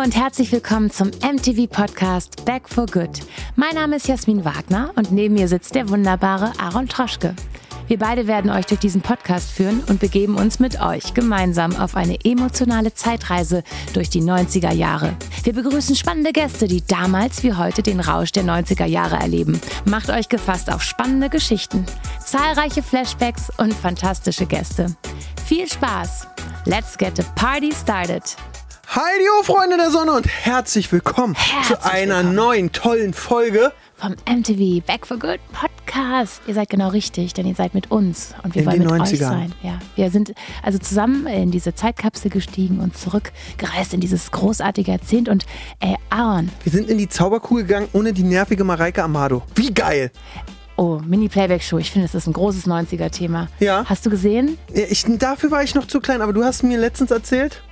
Hallo und herzlich willkommen zum MTV Podcast Back for Good. Mein Name ist Jasmin Wagner und neben mir sitzt der wunderbare Aaron Troschke. Wir beide werden euch durch diesen Podcast führen und begeben uns mit euch gemeinsam auf eine emotionale Zeitreise durch die 90er Jahre. Wir begrüßen spannende Gäste, die damals wie heute den Rausch der 90er Jahre erleben. Macht euch gefasst auf spannende Geschichten, zahlreiche Flashbacks und fantastische Gäste. Viel Spaß! Let's get the party started! Heidi, oh Freunde der Sonne und herzlich willkommen Herzlich zu einer willkommen. neuen tollen Folge. vom MTV Back for Good Podcast. Ihr seid genau richtig, denn ihr seid mit uns und wir In wollen mit euch 90ern. sein. Ja, wir sind also zusammen in diese Zeitkapsel gestiegen und zurückgereist in dieses großartige Jahrzehnt. Und äh, Aaron, Wir sind in die Zauberkugel gegangen ohne die nervige Mareike Amado. Wie geil! oh, Mini-Playback-Show, ich finde, das ist ein großes 90er-Thema. Ja. Hast du gesehen? Ja, Ich, dafür war ich noch zu klein, aber du hast mir letztens erzählt,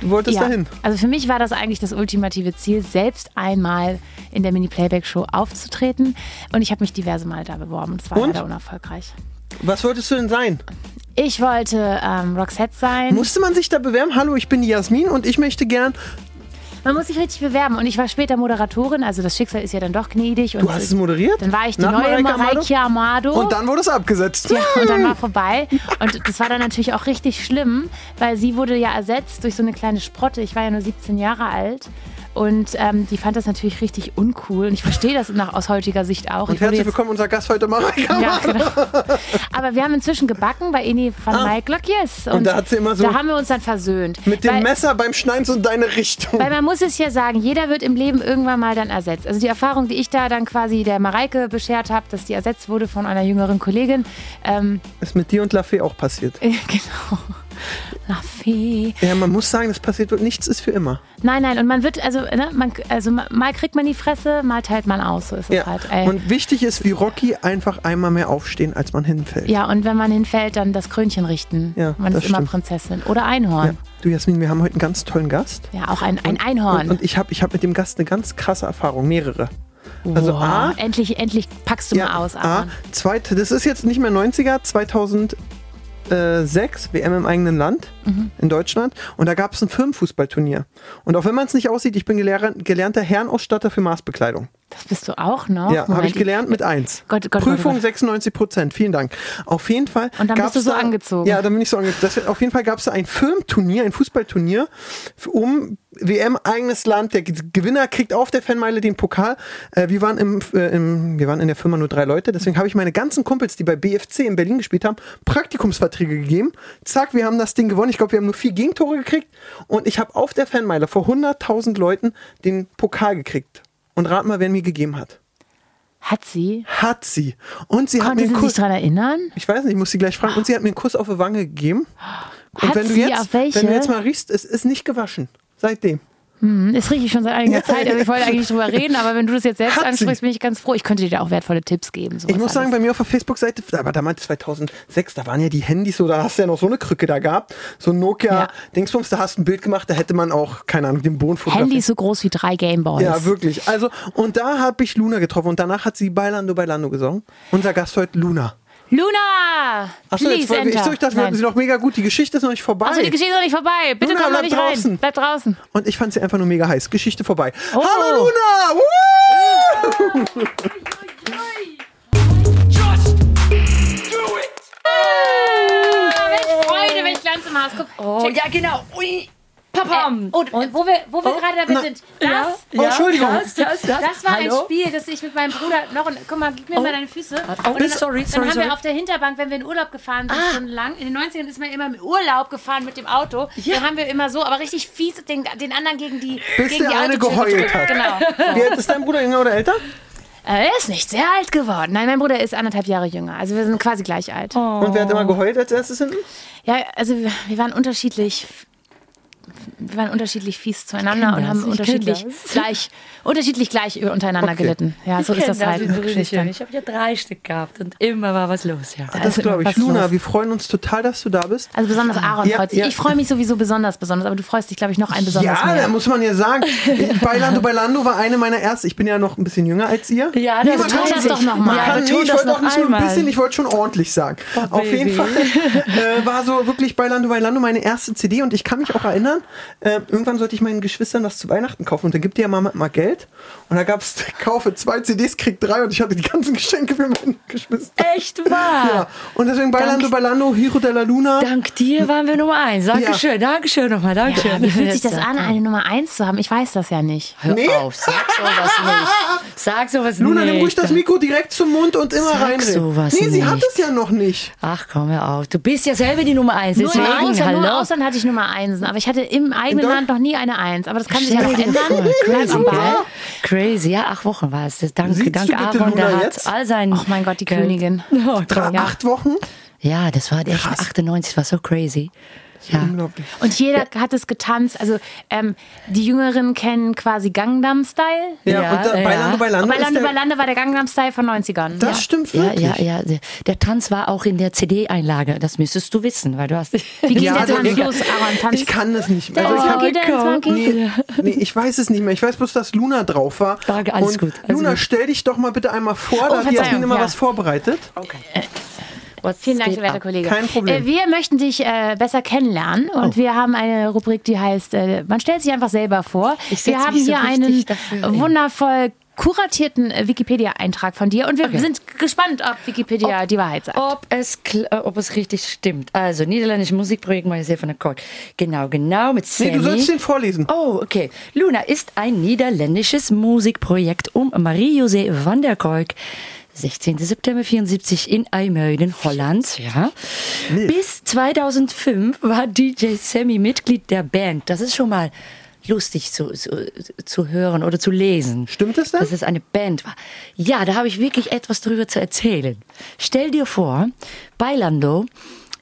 du wolltest dahin. Also für mich war das eigentlich das ultimative Ziel, selbst einmal in der Mini-Playback-Show aufzutreten. Und ich habe mich diverse Mal da beworben und es war Und? leider unerfolgreich. Was wolltest du denn sein? Ich wollte ähm, Roxette sein. Musste man sich da bewerben? Hallo, ich bin die Jasmin und ich möchte gern. Man muss sich richtig bewerben. Und ich war später Moderatorin, also das Schicksal ist ja dann doch gnädig. Und Du hast es moderiert? Dann war ich die Nach neue Mareike Amado? Mareike Amado. Und dann wurde es abgesetzt. ja, und dann war vorbei. Und das war dann natürlich auch richtig schlimm, weil sie wurde ja ersetzt durch so eine kleine Sprotte. Ich war ja nur 17 Jahre alt. Und ähm, die fand das natürlich richtig uncool. Und ich verstehe das nach, aus heutiger Sicht auch. Und Ich herzlich willkommen, unser Gast heute, Mareike ja, genau. Aber wir haben inzwischen gebacken bei Eni van Ah. Mike Glöckjes. Und da hat sie immer so- Da haben wir uns dann versöhnt. Mit dem Weil- Messer beim Schneiden so in deine Richtung. Weil man muss es ja sagen, jeder wird im Leben irgendwann mal dann ersetzt. Also die Erfahrung, die ich da dann quasi der Mareike beschert habe, dass die ersetzt wurde von einer jüngeren Kollegin. Ähm, Ist mit dir und Lafay auch passiert. genau. La Fee. Ja, man muss sagen, das passiert wird. Nichts ist für immer. Nein, nein, und man wird, also, ne, man, also mal kriegt man die Fresse, mal teilt man aus. So ist es Ja. halt. Ey. Und wichtig ist, wie Rocky, einfach einmal mehr aufstehen, als man hinfällt. ja, und wenn man hinfällt, dann das Krönchen richten. Ja, man ist immer. Prinzessin. Oder Ja. Einhorn. Du Jasmin, wir haben heute einen ganz tollen Gast. Ja, auch ein, ein Einhorn. Und, und ich habe ich hab mit dem Gast eine ganz krasse Erfahrung, mehrere. Also Wow. A, endlich, endlich packst du mal aus, A, Aaron. zweite, das ist jetzt nicht mehr 90er, 2006 WM im eigenen Land Mhm. in Deutschland und da gab es ein Firmenfußballturnier. Und auch wenn man es nicht aussieht, ich bin gelernter Herrenausstatter für Maßbekleidung. Das bist du auch noch? ja, habe ich gelernt mit 1. Gott, Gott, Prüfung Gott. 96 Prozent, vielen Dank. Auf jeden Fall. Und dann bist du so da, angezogen. Ja, dann bin ich so angezogen. Auf jeden Fall gab es da ein Firmenturnier, ein Fußballturnier, um WM eigenes Land. Der Gewinner kriegt auf der Fanmeile den Pokal. Äh, wir, waren im, äh, im, wir waren in der Firma nur drei Leute, deswegen habe ich meine ganzen Kumpels, die bei BFC in Berlin gespielt haben, Praktikumsverträge gegeben. Zack, wir haben das Ding gewonnen. Ich glaube, wir haben nur vier Gegentore gekriegt und ich habe auf der Fanmeile vor 100.000 Leuten den Pokal gekriegt. Und rat mal, wer ihn mir gegeben hat. Hat sie? Hat sie. Und sie hat Konnte mir sie einen sich Kuss. daran erinnern? Ich weiß nicht, ich muss sie gleich fragen. Und sie hat mir einen Kuss auf die Wange gegeben. Und Hat wenn du sie? jetzt, Auf welche? wenn du jetzt mal riechst, es ist nicht gewaschen. Seitdem. Hm, ist richtig schon seit einiger Zeit. Also ich wollte eigentlich nicht drüber reden, aber wenn du das jetzt selbst Hat sie. ansprichst, bin ich ganz froh. Ich könnte dir da auch wertvolle Tipps geben. Ich muss sagen, alles. bei mir auf der Facebook-Seite, aber damals 2006, da waren ja die Handys so, da hast du ja noch so eine Krücke da gehabt. So ein Nokia, Ja. Da hast du ein Bild gemacht, da hätte man auch, keine Ahnung, den Boden fotografiert. Handy ist so groß wie drei Gameboys. Ja, wirklich. Also, und da habe ich Luna getroffen und danach hat sie Bailando Bailando gesungen. Unser Gast heute Luna. Luna! Achso, jetzt ich, enter. so, ich dachte, wir hatten sie noch mega gut. Die Geschichte ist noch nicht vorbei. Achso, die Geschichte ist noch nicht vorbei. Bitte Luna, komm noch bleib nicht draußen. rein. Bleib draußen. Und ich fand sie einfach nur mega heiß. Geschichte vorbei. Oh. Hallo Luna! Woo! Just do it! Ah, welche Freude, welch Glanz im Haus. Guck, Oh, ja, genau. Ui. Papam. Äh, oh, wo wir, wo wir gerade dabei na, sind. Das, ja, Oh, Entschuldigung. Das, das, das. das war Hallo? ein Spiel, das ich mit meinem Bruder noch. Und, guck mal, gib mir mal deine Füße. Oh, Und dann, sorry, dann sorry, haben sorry. wir auf der Hinterbank, wenn wir in Urlaub gefahren sind, Ah. stundenlang. In den 90ern ist man immer im Urlaub gefahren mit dem Auto. Ja. Dann haben wir immer so, aber richtig fies den, den anderen gegen die. Bis gegen der die eine Autotür geheult hat. Genau. Wie alt ist dein Bruder, jünger oder älter? Äh, Er ist nicht sehr alt geworden. Nein, mein Bruder ist anderthalb Jahre jünger. Also wir sind quasi gleich alt. Und wer hat immer geheult als erstes hinten? Ja, also wir, wir waren unterschiedlich. Wir waren unterschiedlich fies zueinander und das, haben unterschiedlich das. gleich, unterschiedlich gleich untereinander Okay. gelitten. Ja, so ist das halt. schön. Geschwistern. Ich habe ja drei Stück gehabt und immer war was los, ja. Das ist glaube ich. Luna, los. wir freuen uns total, dass du da bist. Also besonders Aaron Ja, freut sich. ja. Ich freue mich sowieso besonders besonders, aber du freust dich, glaube ich, noch ein besonders ja, mehr. da muss man ja sagen. Bailando Bailando war eine meiner ersten. Ich bin ja noch ein bisschen jünger als ihr. Ja, nee, das tut das doch noch mal. Man Ja, nee, ich das wollte noch auch nicht nur ein bisschen, ich wollte schon ordentlich sagen. Oh, Auf jeden. Fall äh, war so wirklich Bailando Bailando meine erste CD und ich kann mich auch erinnern, äh, irgendwann sollte ich meinen Geschwistern was zu Weihnachten kaufen und da gibt ihr ja Mama mal Geld. Und da gab es, kaufe zwei CDs, krieg drei und ich hatte die ganzen Geschenke für meine Geschwister. Echt wahr? Ja, und deswegen Bailando, Dank- Bailando, Hiro della Luna. Dank dir waren wir Nummer eins. Dankeschön, Dankeschön nochmal, Dankeschön. Ja, wie fühlt sich das an, eine Nummer 1 zu haben? Ich weiß das ja nicht. Hör Nee. auf, sag sowas nicht. Sag sowas Luna, nicht. nimm ruhig das Mikro direkt zum Mund und immer Sag reinreden. sowas nee, sie hat nicht. es ja noch nicht. Ach, komm hör auf. Du bist ja selber die Nummer eins. Nur im hallo. Ausland hatte ich Nummer 1, aber ich hatte im eigenen Land noch nie eine 1. Aber das kann sich ja noch ändern. Crazy, gell? Crazy, ja, acht Wochen war es. Das- Danke, Siehst danke du bitte Aaron, der Luna hat jetzt? all sein. Oh mein Gott, die. Königin. Oh, Drei, Ja. Acht Wochen? ja, das war echt Krass. 98, war so crazy. Ja. Unglaublich. Und jeder hat es getanzt. Also ähm, die Jüngeren kennen quasi Gangnam Style. Ja, Ja, und da, ja. Bailando, Bailando, Und Bailando der, Bailando war der Gangnam Style von 90ern. Das ja. stimmt Ja, wirklich. ja, ja. Der- Der Tanz war auch in der CD-Einlage. Das müsstest du wissen, weil du hast. Wie geht Ja, der der- Tanz los, Aaron? Tanz. Ich kann das nicht mehr. Also ich hab, nee, nee, ich weiß es nicht mehr. Ich weiß bloß, dass Luna drauf war. Danke, alles und gut, alles Luna, gut. stell dich doch mal bitte einmal vor. da hat Jasmin immer ja. was vorbereitet. Was Vielen Dank, werter? Kollege. Kein Problem. Äh, wir möchten dich äh, besser kennenlernen und Oh. wir haben eine Rubrik, die heißt, äh, man stellt sich einfach selber vor. Ich wir haben mich so hier richtig einen dafür wundervoll kuratierten äh, Wikipedia-Eintrag von dir und wir Okay. sind gespannt, ob Wikipedia die Wahrheit sagt. Ob es, äh, ob es richtig stimmt. Also, niederländisches Musikprojekt Marseille von der Code. Genau, genau mit Nee, Sammy. du sollst den vorlesen. Oh, okay. Luna ist ein niederländisches Musikprojekt um Marie-José van der Kolk. 16. September 74 in IJmuiden, Holland. Ja. Bis 2005 war DJ Sammy Mitglied der Band. Das ist schon mal lustig zu, zu, zu hören oder zu lesen. Stimmt es denn? Dass es eine Band war. Ja, da habe ich wirklich etwas darüber zu erzählen. Stell dir vor, Bailando,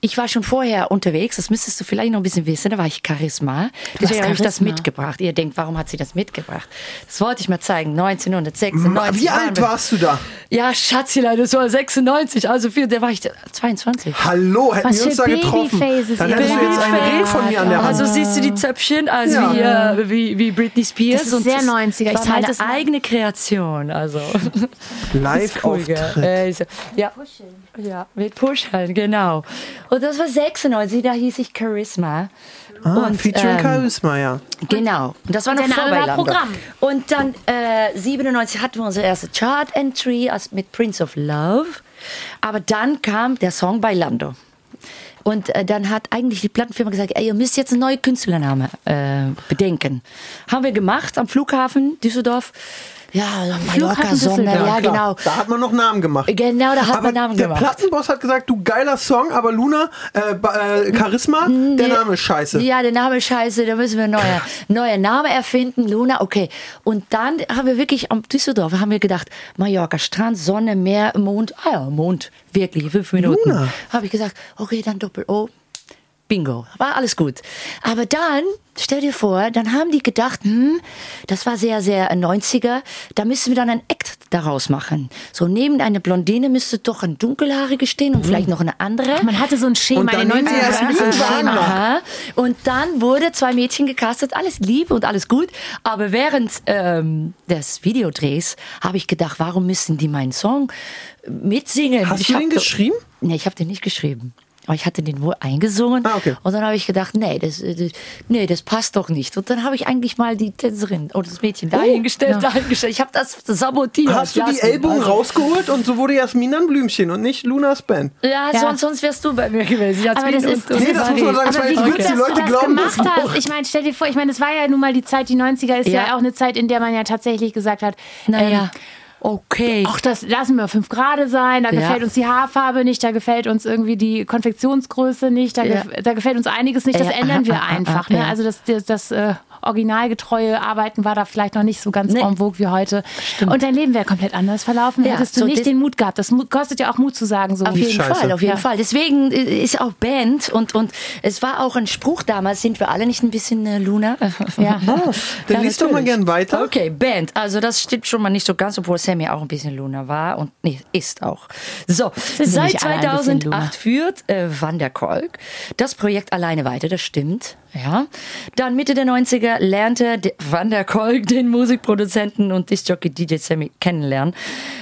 ich war schon vorher unterwegs, das müsstest du vielleicht noch ein bisschen wissen, da war ich Charisma. Deswegen habe ich das mitgebracht. Ihr denkt, warum hat sie das mitgebracht? Das wollte ich mal zeigen. 1996. Wie alt warst du da? Ja, Schatzelein, das war 96, also viel, da war ich 22. Hallo, hätten Was wir uns da getroffen. Dann hättest du jetzt einen. Ring von mir an der Hand. Also siehst du die Zöpfchen, also Ja. wie, äh, wie, wie Britney Spears. Das ist sehr 90er. Ich es mal- eigene Kreation, also. Live-Auftritt. Äh, so, ja. Ja, mit Pushern, genau. Und das war 96, da hieß ich Charisma. Ah, und, featuring ähm, Charisma, ja. Genau. Und das war noch der vor Name war. Programm. Und dann äh, 97 hatten wir unsere erste Chart-Entry als- mit Prince of Love. Aber dann kam der Song Bailando. Und äh, dann hat eigentlich die Plattenfirma gesagt, ey, ihr müsst jetzt einen neuen Künstlername äh, bedenken. Haben wir gemacht am Flughafen Düsseldorf. Ja, Mallorca, Sonne, ja, klar. genau. Da hat man noch Namen gemacht. Genau, da hat aber man Namen der gemacht. Plattenboss hat gesagt, du geiler Song, aber Luna, äh, äh, Charisma, der Name ist scheiße. Ja, der Name ist scheiße, da müssen wir einen neue, neue Name erfinden, Luna, okay. Und dann haben wir wirklich am Düsseldorf, haben wir gedacht, Mallorca, Strand, Sonne, Meer, Mond, ah ja, Mond, wirklich, fünf Minuten. Luna. Habe ich gesagt, okay, dann Doppel-O. Bingo, war alles gut. Aber dann, stell dir vor, dann haben die gedacht, hm, das war sehr, sehr 90er, da müssen wir dann ein Act daraus machen. So neben einer Blondine müsste doch ein Dunkelhaarige stehen und vielleicht noch eine andere. Man hatte so ein Schema Und in dann den nehmen wir 90ern. Jasmin war das ein Wagner. Schema. Und dann wurde zwei Mädchen gecastet, alles lieb und alles gut. Aber während ähm, des Videodrehs habe ich gedacht, warum müssen die meinen Song mitsingen? Hast ich du den geschrieben? Nee, ich habe den nicht geschrieben. Aber ich hatte den wohl eingesungen. Ah, okay. Und dann habe ich gedacht, nee das, äh, das, nee, das passt doch nicht. Und dann habe ich eigentlich mal die Tänzerin oder das Mädchen dahingestellt, dahingestellt. Ich habe das sabotiert. Oh, Hast du die. Ellbogen Also- rausgeholt und so wurde Jasmin dann Blümchen und nicht Lunas Band. Ja, Ja. Sonst, sonst wärst du bei mir gewesen. Jasmin Aber das ist- und Nee, das muss man sagen, das Aber wie jetzt gut, dass die du Leute das glauben das gemacht hast. Ich meine, stell dir vor, ich meine, es war ja nun mal die Zeit, die 90er ist ja, Ja. auch eine Zeit, in der man ja tatsächlich gesagt hat, Naja, ähm, okay. Ach, das lassen wir fünf Grade sein, da Ja. gefällt uns die Haarfarbe nicht, da gefällt uns irgendwie die Konfektionsgröße nicht, da, Ja. gef da gefällt uns einiges nicht, das Ja, ändern wir einfach. ne? Also das, das, das äh, originalgetreue Arbeiten war da vielleicht noch nicht so ganz Nee. en vogue wie heute. Und dein Leben wäre komplett anders verlaufen, Ja, hättest du so nicht den Mut gehabt. Das kostet ja auch Mut zu sagen, so Auf jeden Scheiße. Fall, auf jeden Ja. Fall. Deswegen äh, ist auch Band und, und es war auch ein Spruch damals, sind wir alle nicht ein bisschen äh, Luna? Ja. Dann Ja, liest doch mal gern weiter. Okay, Band. Also das stimmt schon mal nicht so ganz, obwohl Sammy auch ein bisschen Luna war und nee, ist auch. So, sind seit nicht alle ein bisschen 2008 Luna. führt äh, Van der Kolk das Projekt alleine weiter, das stimmt. Ja. Dann Mitte der 90er 1990er lernte Van der Kolk den Musikproduzenten und Discjockey DJ Sammy kennenlernen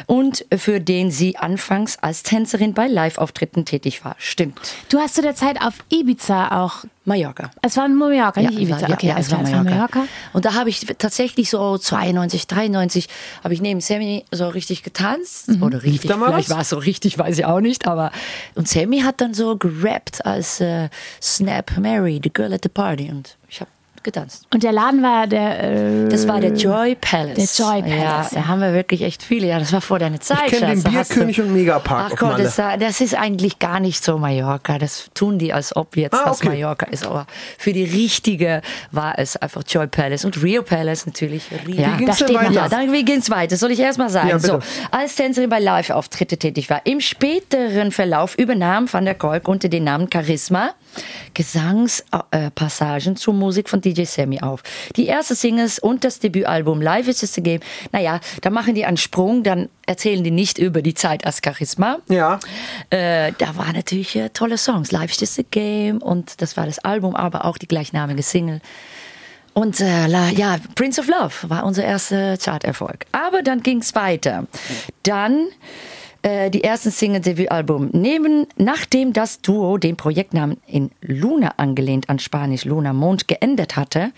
und für den sie anfangs als Tänzerin bei Live-Auftritten tätig war. Stimmt. Du hast zu der Zeit auf Ibiza auch. Mallorca. Es war in Mallorca, nicht es Ibiza. war- ja, okay, ja, alles es war Mallorca. Mallorca. Und da habe ich tatsächlich so 92, 93 habe ich neben Sammy so richtig getanzt Mhm. oder richtig. Vielleicht war es so richtig, weiß ich auch nicht. Aber und Sammy hat dann so gerappt als äh, Snap Mary, the girl at the party und ich habe getanzt. Und der Laden war der. Äh, Das war der Joy Palace. Der Joy Palace, Ja, da haben wir wirklich echt viele. Ja, das war vor deiner Zeit. kenn den Schatz. Da hast Bierkönig und Megapark Ach Gott, das, das ist eigentlich gar nicht so Mallorca. Das tun die, als ob jetzt Ah, das okay. Mallorca ist. Aber für die richtige war es einfach Joy Palace und Rio Palace natürlich. Rio. Ja, ging's da man weiter? Ja, dann wie ging's weiter? Soll ich erst mal sagen? Ja, so, als Tänzerin bei Live-Auftritte tätig war, im späteren Verlauf übernahm Van der Kolk unter dem Namen Charisma Gesangspassagen zur Musik von DJ Sammy auf. Die erste Singles und das Debütalbum Live is Just a Game, naja, da machen die einen Sprung, dann erzählen die nicht über die Zeit als Charisma. Ja. Äh, da waren natürlich äh, tolle Songs. Life is just a game und das war das Album, aber auch die gleichnamige Single. Und äh, la, ja, Prince of Love war unser erster Charterfolg. Aber dann ging es weiter. Dann äh, die ersten Single-Debütalbum. Neben, nachdem das Duo den Projektnamen in Luna angelehnt an Spanisch Luna Mond geändert hatte,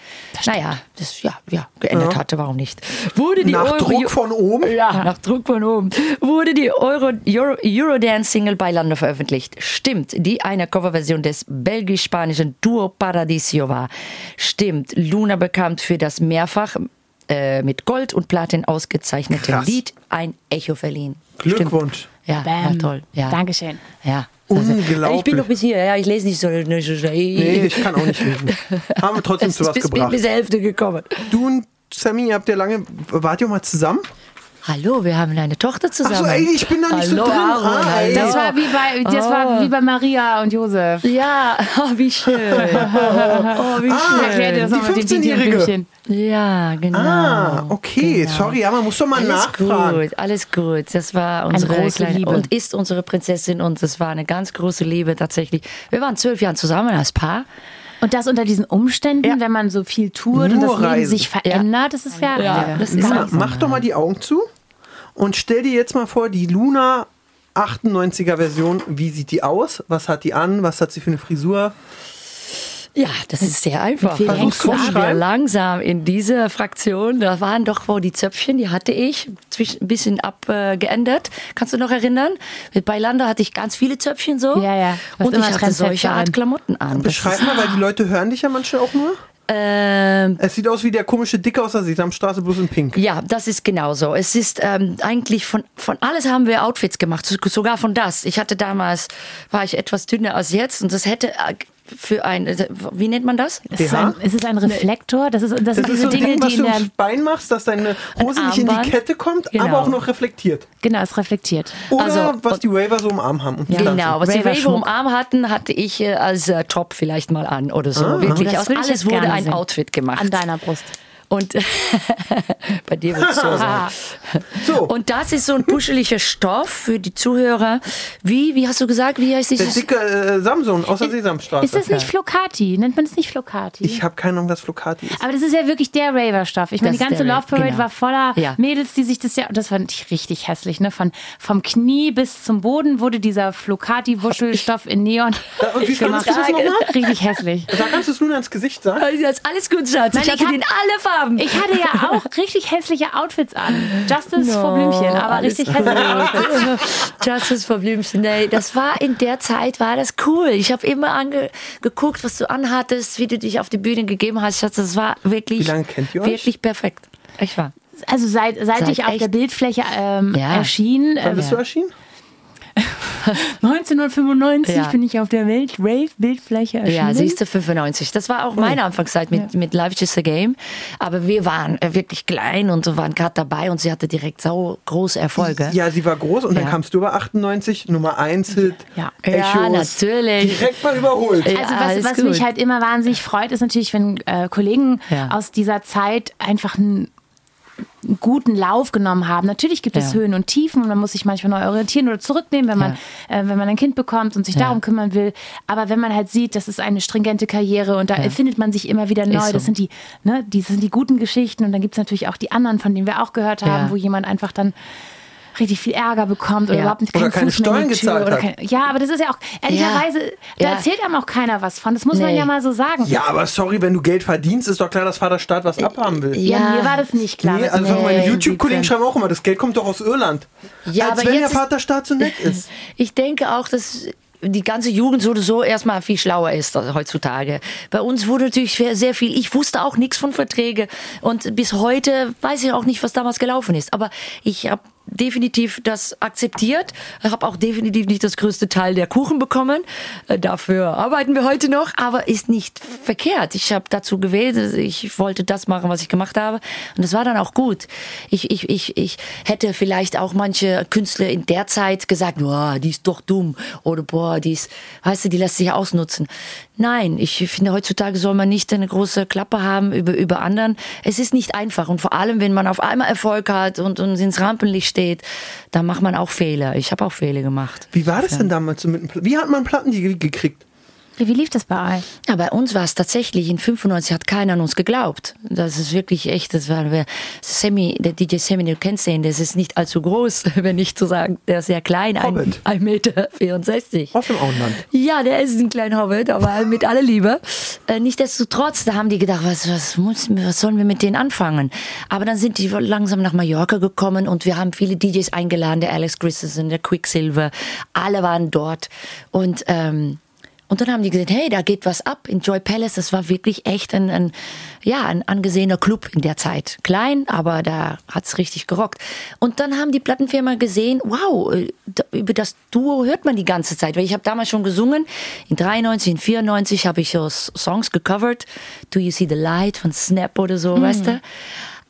naja, das ja, ja, geändert Ja. hatte, warum nicht? Wurde die Nach Euro- Druck von oben? ja, nach Druck von oben. Wurde die Euro, Euro, Eurodance-Single bei Lando veröffentlicht. Stimmt, die eine Coverversion des belgisch-spanischen Duo Paradisio war. Stimmt, Luna bekam für das mehrfach äh, mit Gold und Platin ausgezeichnete Krass. Lied ein Echo verliehen. Glückwunsch. Stimmt. Ja, Bam. ja, toll. Ja. Dankeschön. Ja. Unglaublich. Ich bin noch bis hier, ja, ich lese nicht so. Nee, ich kann auch nicht lesen. Haben wir trotzdem es zu was bis, gebracht. bis zur Hälfte gekommen. Du und Sammy, ihr habt ja lange, wart ihr mal zusammen? Hallo, wir haben eine Tochter zusammen. Ach so, ey, ich bin da nicht so Hallo, drin. Aaron, Ah, hallo. Das war wie bei, das Oh. war wie bei Maria und Josef. Ja, oh, wie schön. Oh, wie Ah, Erklär dir das die nochmal mit 15-Jährige. Tintchen. Ja, genau. Ah, okay. Genau. Sorry, aber man muss doch mal Alles nachfragen. gut, alles gut. Das war unsere große kleine Liebe. und ist unsere Prinzessin und das war eine ganz große Liebe tatsächlich. Wir waren zwölf Jahre zusammen als Paar. Und das unter diesen Umständen, Ja. wenn man so viel tut und Nur das Leben Reisen. sich verändert, das ist ja, Ja, das ist einfach mach doch mal die Augen zu und stell dir jetzt mal vor, die Luna 98er Version, wie sieht die aus? Was hat die an? Was hat sie für eine Frisur? Ja, das ist sehr einfach. wir langsam in diese Fraktion. Da waren doch wo die Zöpfchen, die hatte ich zwischen, ein bisschen abgeändert. Kannst du noch erinnern? Mit Beilander hatte ich ganz viele Zöpfchen so. Ja, ja. Und ich hatte solche Art an. Klamotten an. Beschreib mal, weil die Leute hören dich ja manchmal auch nur. Ähm, Es sieht aus wie der komische Dicke aus der Sesamstraße, bloß in Pink. Ja, das ist genauso. Es ist ähm, eigentlich von, von alles haben wir Outfits gemacht, so- sogar von das. Ich hatte damals, war ich etwas dünner als jetzt und das hätte äh, für ein, äh, wie nennt man das? Es ist, ein, es ist ein Reflektor. Das, ist, das, Das sind ist diese so ein Dinge, Ding, was die du in der. ins Bein machst, dass deine Hose nicht in die. Kette kommt, Genau. aber auch noch reflektiert. Genau, es reflektiert. Oder Also, was die Waver so im Arm haben. Und die tanzen. Genau, was die Raver Raver Schmuck. um Arm hatten, hatte ich äh, als äh, Top vielleicht mal an oder so. Wirklich, Das aus alles wurde ein sehen. Outfit gemacht. An deiner Brust. Und bei dir wird es so sein. So, Und das ist so ein puscheliger Stoff für die Zuhörer. Wie, wie hast du gesagt, wie heißt der dieses? dicke äh, Samson aus der Sesamstraße. Ist das nicht Flocati? Nennt man das nicht Flocati? ich habe keine Ahnung, was Flocati ist. Aber das ist ja wirklich der Raver-Stoff. Ich meine, die ganze der Love Parade genau. war voller Ja. Mädels, die sich das ja, das fand ich richtig hässlich, ne? Von, vom Knie bis zum Boden wurde dieser Flocati-Wuschelstoff in Neon Ja, und wie gemacht. du das nochmal? Richtig hässlich. Da kannst du es nun ans Gesicht sagen. Das ist alles gut, Schatz. Ich hatte den alle Farben. Ich hatte ja auch richtig hässliche Outfits an. Justice vor Blümchen, aber richtig hässliche Outfits. Justice for Blümchen. Nee, das war in der Zeit, war das cool. Ich habe immer angeguckt, was du anhattest, wie du dich auf die Bühne gegeben hast. Schatz, das war wirklich, Wie lange kennt ihr euch? wirklich perfekt. Ich war. Also seit, seit, Seit ich auf echt? der Bildfläche ähm, Ja. erschien, Wann bist du erschienen? 1995 Ja. bin ich auf der Welt Rave-Bildfläche erschienen. Ja, siehst du, 95. Das war auch meine Anfangszeit mit, mit Life is a Game. Aber wir waren äh, wirklich klein und waren gerade dabei und sie hatte direkt so große Erfolge. Ja, sie war groß und dann Ja. kamst du bei 98, Nummer 1 Hit, Ja. Ja, Echos. natürlich. Direkt mal überholt. Ja, Also was, was mich halt immer wahnsinnig freut, ist natürlich, wenn äh, Kollegen Ja. aus dieser Zeit einfach ein guten Lauf genommen haben. Natürlich gibt es Ja. Höhen und Tiefen und man muss sich manchmal neu orientieren oder zurücknehmen, wenn man, äh, wenn man ein Kind bekommt und sich Ja. darum kümmern will. Aber wenn man halt sieht, das ist eine stringente Karriere und da erfindet man sich immer wieder neu. so. Das sind die, ne, die sind die guten Geschichten und dann gibt es natürlich auch die anderen, von denen wir auch gehört haben, wo jemand einfach dann richtig viel Ärger bekommt oder Ja. überhaupt nicht Oder keinen keine Fuß mehr in die Steuern Tür gezahlt oder hat. kein- Ja, aber das ist ja auch ehrlicherweise, da Ja. erzählt einem auch keiner was von. Das muss man Nee. ja mal so sagen. Ja, aber sorry, wenn du Geld verdienst, ist doch klar, dass Vaterstaat was abhaben will. Ja, Ja. mir war das nicht klar. Nee, also wir meine in YouTube-Kollegen 17 schreiben auch immer, das Geld kommt doch aus Irland. Ja, Als aber wenn der Vaterstaat so nett ist. Ich denke auch, dass die ganze Jugend so oder so erstmal viel schlauer ist heutzutage. Bei uns wurde natürlich sehr- sehr viel, ich wusste auch nichts von Verträge und bis heute weiß ich auch nicht, was damals gelaufen ist. Aber ich habe definitiv das akzeptiert, habe auch definitiv nicht das größte Teil der Kuchen bekommen. Äh, Dafür arbeiten wir heute noch, aber ist nicht verkehrt. Ich habe dazu gewählt, ich wollte das machen, was ich gemacht habe und das war dann auch gut. Ich, ich, ich, ich hätte vielleicht auch manche Künstler in der Zeit gesagt, boah, die ist doch dumm oder boah, die ist, weißt du, die lässt sich ausnutzen. Nein, ich finde heutzutage soll man nicht eine große Klappe haben über, über anderen. Es ist nicht einfach und vor allem, wenn man auf einmal Erfolg hat und, und ins Rampenlicht steht, dann macht man auch Fehler. Ich habe auch Fehler gemacht. Wie war das denn damals so mit dem Pla- Wie hat man Platten die gekriegt? Wie, wie lief das bei euch? Ja, bei uns war es tatsächlich, in 95 hat keiner an uns geglaubt. Das ist wirklich echt, das war wir, Sammy, der DJ Sammy, du kennst den, das ist nicht allzu groß, wenn nicht zu sagen, der ist sehr klein, ein, Hobbit. ein Meter 64. Aus dem Auenland. Ja, der ist ein kleiner Hobbit, aber mit aller Liebe. Äh, Nichtsdestotrotz, da haben die gedacht, was, was, muss, was sollen wir mit denen anfangen? Aber dann sind die langsam nach Mallorca gekommen und wir haben viele DJs eingeladen, der Alex Christensen, der Quicksilver, alle waren dort und ähm, und dann haben die gesagt, hey, da geht was ab in Joy Palace. Das war wirklich echt ein, ein, ja, ein angesehener Club in der Zeit. Klein, aber da hat's richtig gerockt. Und dann haben die Plattenfirma gesehen, wow, äh, über das Duo hört man die ganze Zeit. Weil ich habe damals schon gesungen. In 93, in 94 habe ich so Songs gecovert. Do You See the Light von Snap oder so, weißt du?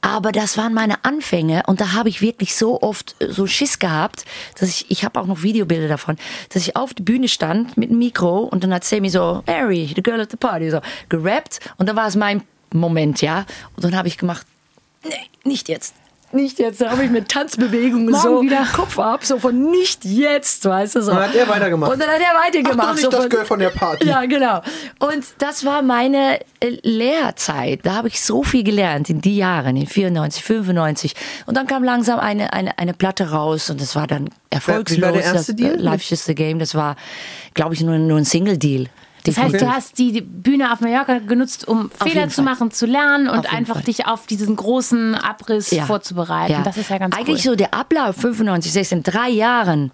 Aber das waren meine Anfänge und da habe ich wirklich so oft äh, so Schiss gehabt, dass ich, ich habe auch noch Videobilder davon, dass ich auf der Bühne stand mit dem Mikro und dann hat Sammy so, Mary, the girl at the party, so gerappt und dann war es mein Moment, ja. Und dann habe ich gemacht, nee, nicht jetzt. Nicht jetzt, da habe ich mit Tanzbewegungen so wieder. Kopf ab, so von nicht jetzt, weißt du so. Und dann hat er weitergemacht. Und dann hat er weitergemacht. Ach doch nicht so das Girl von der Party. Ja, genau. Und das war meine äh, Lehrzeit. Da habe ich so viel gelernt in die Jahren, in 94, 95. Und dann kam langsam eine, eine, eine Platte raus und das war dann erfolgslos. Wie war der erste das, Deal? Life is a Game, das war, glaube ich, nur, nur ein Single-Deal. Das heißt, du hast die Bühne auf Mallorca genutzt, um Fehler jeden zu machen, zu lernen und Auf einfach Fall. dich auf diesen großen Abriss Ja. vorzubereiten. Ja. Das ist ja ganz Eigentlich cool. so der Ablauf 95, 16, drei Jahren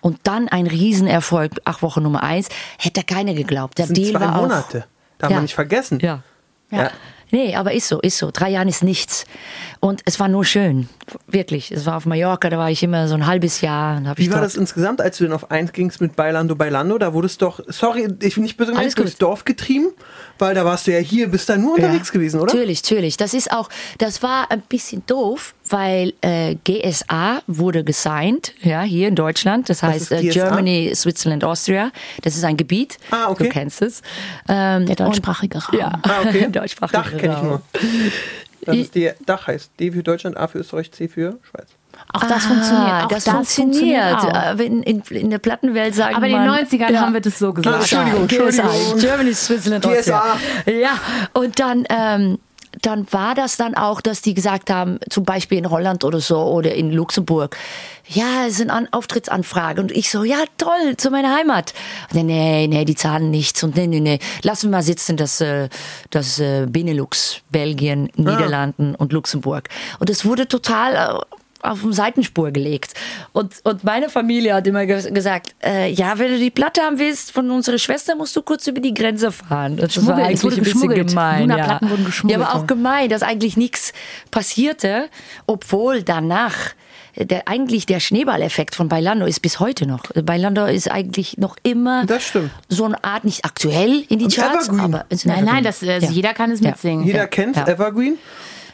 und dann ein Riesenerfolg, acht Wochen Nummer eins, hätte keiner geglaubt. Der Das sind Deal zwei war auch, Monate. Darf Ja. man nicht vergessen. Ja. Ja. Nee, aber ist so, ist so. Drei Jahren ist nichts. Und es war nur schön. Wirklich. Es war auf Mallorca, da war ich immer so ein halbes Jahr. und hab ich Wie war das insgesamt, als du denn auf eins gingst mit Bailando Bailando? Da wurdest doch, sorry, ich bin nicht Alles durchs gut. Dorf getrieben, weil da warst du ja hier, bist da nur unterwegs gewesen, oder? Natürlich, natürlich. Das ist auch, das war ein bisschen doof, weil äh, GSA wurde gesigned, ja, hier in Deutschland. Das heißt äh? Germany, Switzerland, Austria. Das ist ein Gebiet. Ah, okay. Du kennst es. Ähm, Der deutschsprachige Raum. Ja, Ah, okay. deutschsprachige Dach kenne ich Raum. nur. Das ist die Dach heißt D für Deutschland, A für Österreich, C für Schweiz. Auch das Ah, funktioniert. Auch das, das, funktioniert. auch. Aber in, in, in der Plattenwelt sagen Aber in den man, 90ern haben wir das so gesagt. Entschuldigung, Entschuldigung. Germany, Switzerland, GSA. Ja, und dann, ähm, dann war das dann auch, dass die gesagt haben, zum Beispiel in Holland oder so oder in Luxemburg, ja, es sind An Auftrittsanfragen. Und ich so, ja, toll, zu meiner Heimat. Und dann, nee, nee, die zahlen nichts. Und nee, nee, nee, lassen wir mal sitzen, das, äh, das äh, Benelux, Belgien, Niederlanden und Luxemburg. Und es wurde total äh, auf den Seitenspur gelegt. Und, und meine Familie hat immer ges gesagt, äh, ja, wenn du die Platte haben willst von unserer Schwester, musst du kurz über die Grenze fahren. Das war Schmuggel, es eigentlich wurde ein bisschen gemein. Luna-Platten ja. wurden geschmuggelt. Ja, aber auch gemein, dass eigentlich nichts passierte, obwohl danach der, eigentlich der Schneeballeffekt von Bailando ist bis heute noch. Bailando ist eigentlich noch immer Das stimmt. so eine Art, nicht aktuell in die Und Charts, Evergreen. aber Nein, nein, das, also Ja. jeder kann es mitsingen. Jeder kennt Ja. Evergreen.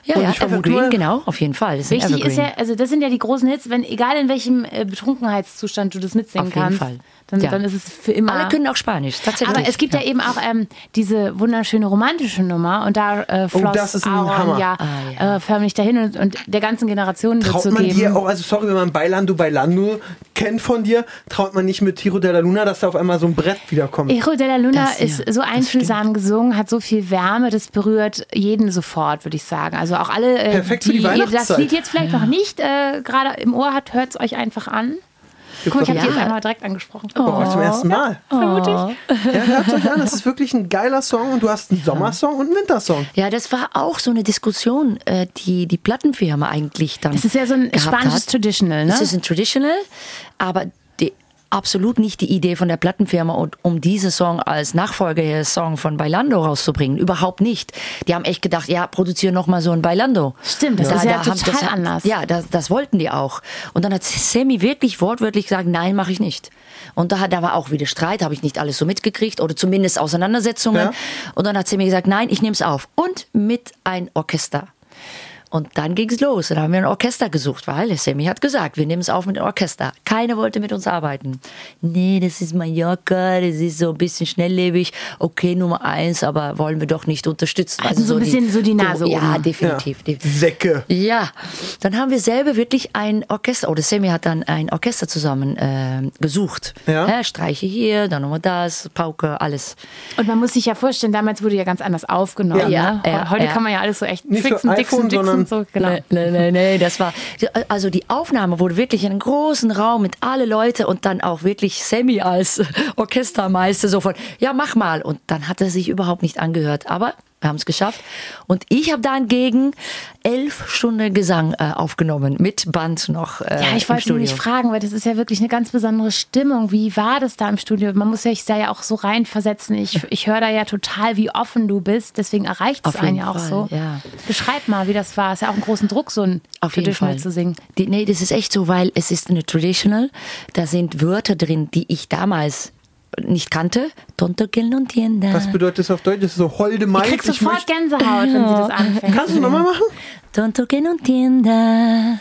Ja, Und ja, Evergreen, genau, auf jeden Fall. Das ist Wichtig ist ja, also das sind ja die großen Hits, wenn egal in welchem äh, Betrunkenheitszustand du das mitsingen Auf jeden kannst, Fall. Dann, Ja. dann ist es für immer. Alle können auch Spanisch, tatsächlich. aber es gibt ja, eben auch ähm, diese wunderschöne romantische Nummer und da äh, floss Oh, das ist ein Aaron Hammer. ja, Ah, Äh, förmlich dahin und, und der ganzen Generation Traut zu man geben. dir auch, also sorry, wenn man Bailando Bailando kennt von dir, traut man nicht mit Tiro de la Luna, dass da auf einmal so ein Brett wiederkommt. Echo de la Luna Das, ja, ist so einfühlsam gesungen, hat so viel Wärme, das berührt jeden sofort, würde ich sagen. Also auch alle, äh, Perfekt für die ihr das Weihnachtszeit. Lied jetzt vielleicht noch nicht äh, gerade im Ohr habt, hört es euch einfach an. Guck mal, ich habe Ja. die jetzt einmal direkt angesprochen. Bei euch zum ersten Mal. Vermutlich. Ja, hört euch an, das ist wirklich ein geiler Song und du hast einen Sommersong und einen Wintersong. Ja, das war auch so eine Diskussion, äh, die die Plattenfirma eigentlich dann. Das ist ja so ein spanisches hat. Traditional, ne? Das ist ein Traditional, aber absolut nicht die Idee von der Plattenfirma, und, um diesen Song als Nachfolgesong von Bailando rauszubringen. Überhaupt nicht. Die haben echt gedacht, ja, produziere noch mal so ein Bailando. Stimmt, das ist ja total das, anders. Ja, das, das wollten die auch. Und dann hat Sammy wirklich wortwörtlich gesagt, nein, mache ich nicht. Und da, hat- da war auch wieder Streit, habe ich nicht alles so mitgekriegt oder zumindest Auseinandersetzungen. Ja. Und dann hat Sammy gesagt, nein, ich nehme es auf. Und mit ein Orchester. Und dann ging es los. Dann haben wir ein Orchester gesucht, weil Sammy hat gesagt, wir nehmen es auf mit einem Orchester. Keiner wollte mit uns arbeiten. Nee, das ist Mallorca, das ist so ein bisschen schnelllebig. Okay, Nummer eins, aber wollen wir doch nicht unterstützen. Also so ein bisschen so die Nase Ja, oben. definitiv. definitiv. Säcke. Ja, dann haben wir selber wirklich ein Orchester, oder Sammy hat dann ein Orchester zusammen äh, gesucht. Ja. Streiche hier, dann nochmal das, Pauke, alles. Und man muss sich ja vorstellen, damals wurde ja ganz anders aufgenommen. Ja, ne? ja, Heute ja. kann man ja alles so echt Nicht für fixen, iPhone, dixen, dixen, sondern- so, genau. Nee, nee, nee, nee, das war, also die Aufnahme wurde wirklich in einem großen Raum mit alle Leute und dann auch wirklich Sammy als Orchestermeister so von, ja, mach mal. Und dann hat er sich überhaupt nicht angehört, aber wir haben es geschafft. Und ich habe dagegen elf Stunden Gesang äh, aufgenommen, mit Band noch äh, Ja, ich wollte nämlich fragen, weil das ist ja wirklich eine ganz besondere Stimmung. Wie war das da im Studio? Man muss sich da ja auch so reinversetzen. Ich, ich höre da ja total, wie offen du bist. Deswegen erreicht es einen ja auch Fall, so. ja. Beschreib mal, wie das war. Ist ja auch ein großen Druck, so ein Auf jeden Traditional Fall. zu singen. Die, nee, das ist echt so, weil es ist eine Traditional. Da sind Wörter drin, die ich damals nicht kannte. Tonto que no entienda. Was bedeutet das auf Deutsch? Das ist so holde Maid. kriegst ich sofort möchte- Gänsehaut, wenn sie das anfängt. Kannst du nochmal machen? Tonto que no entienda.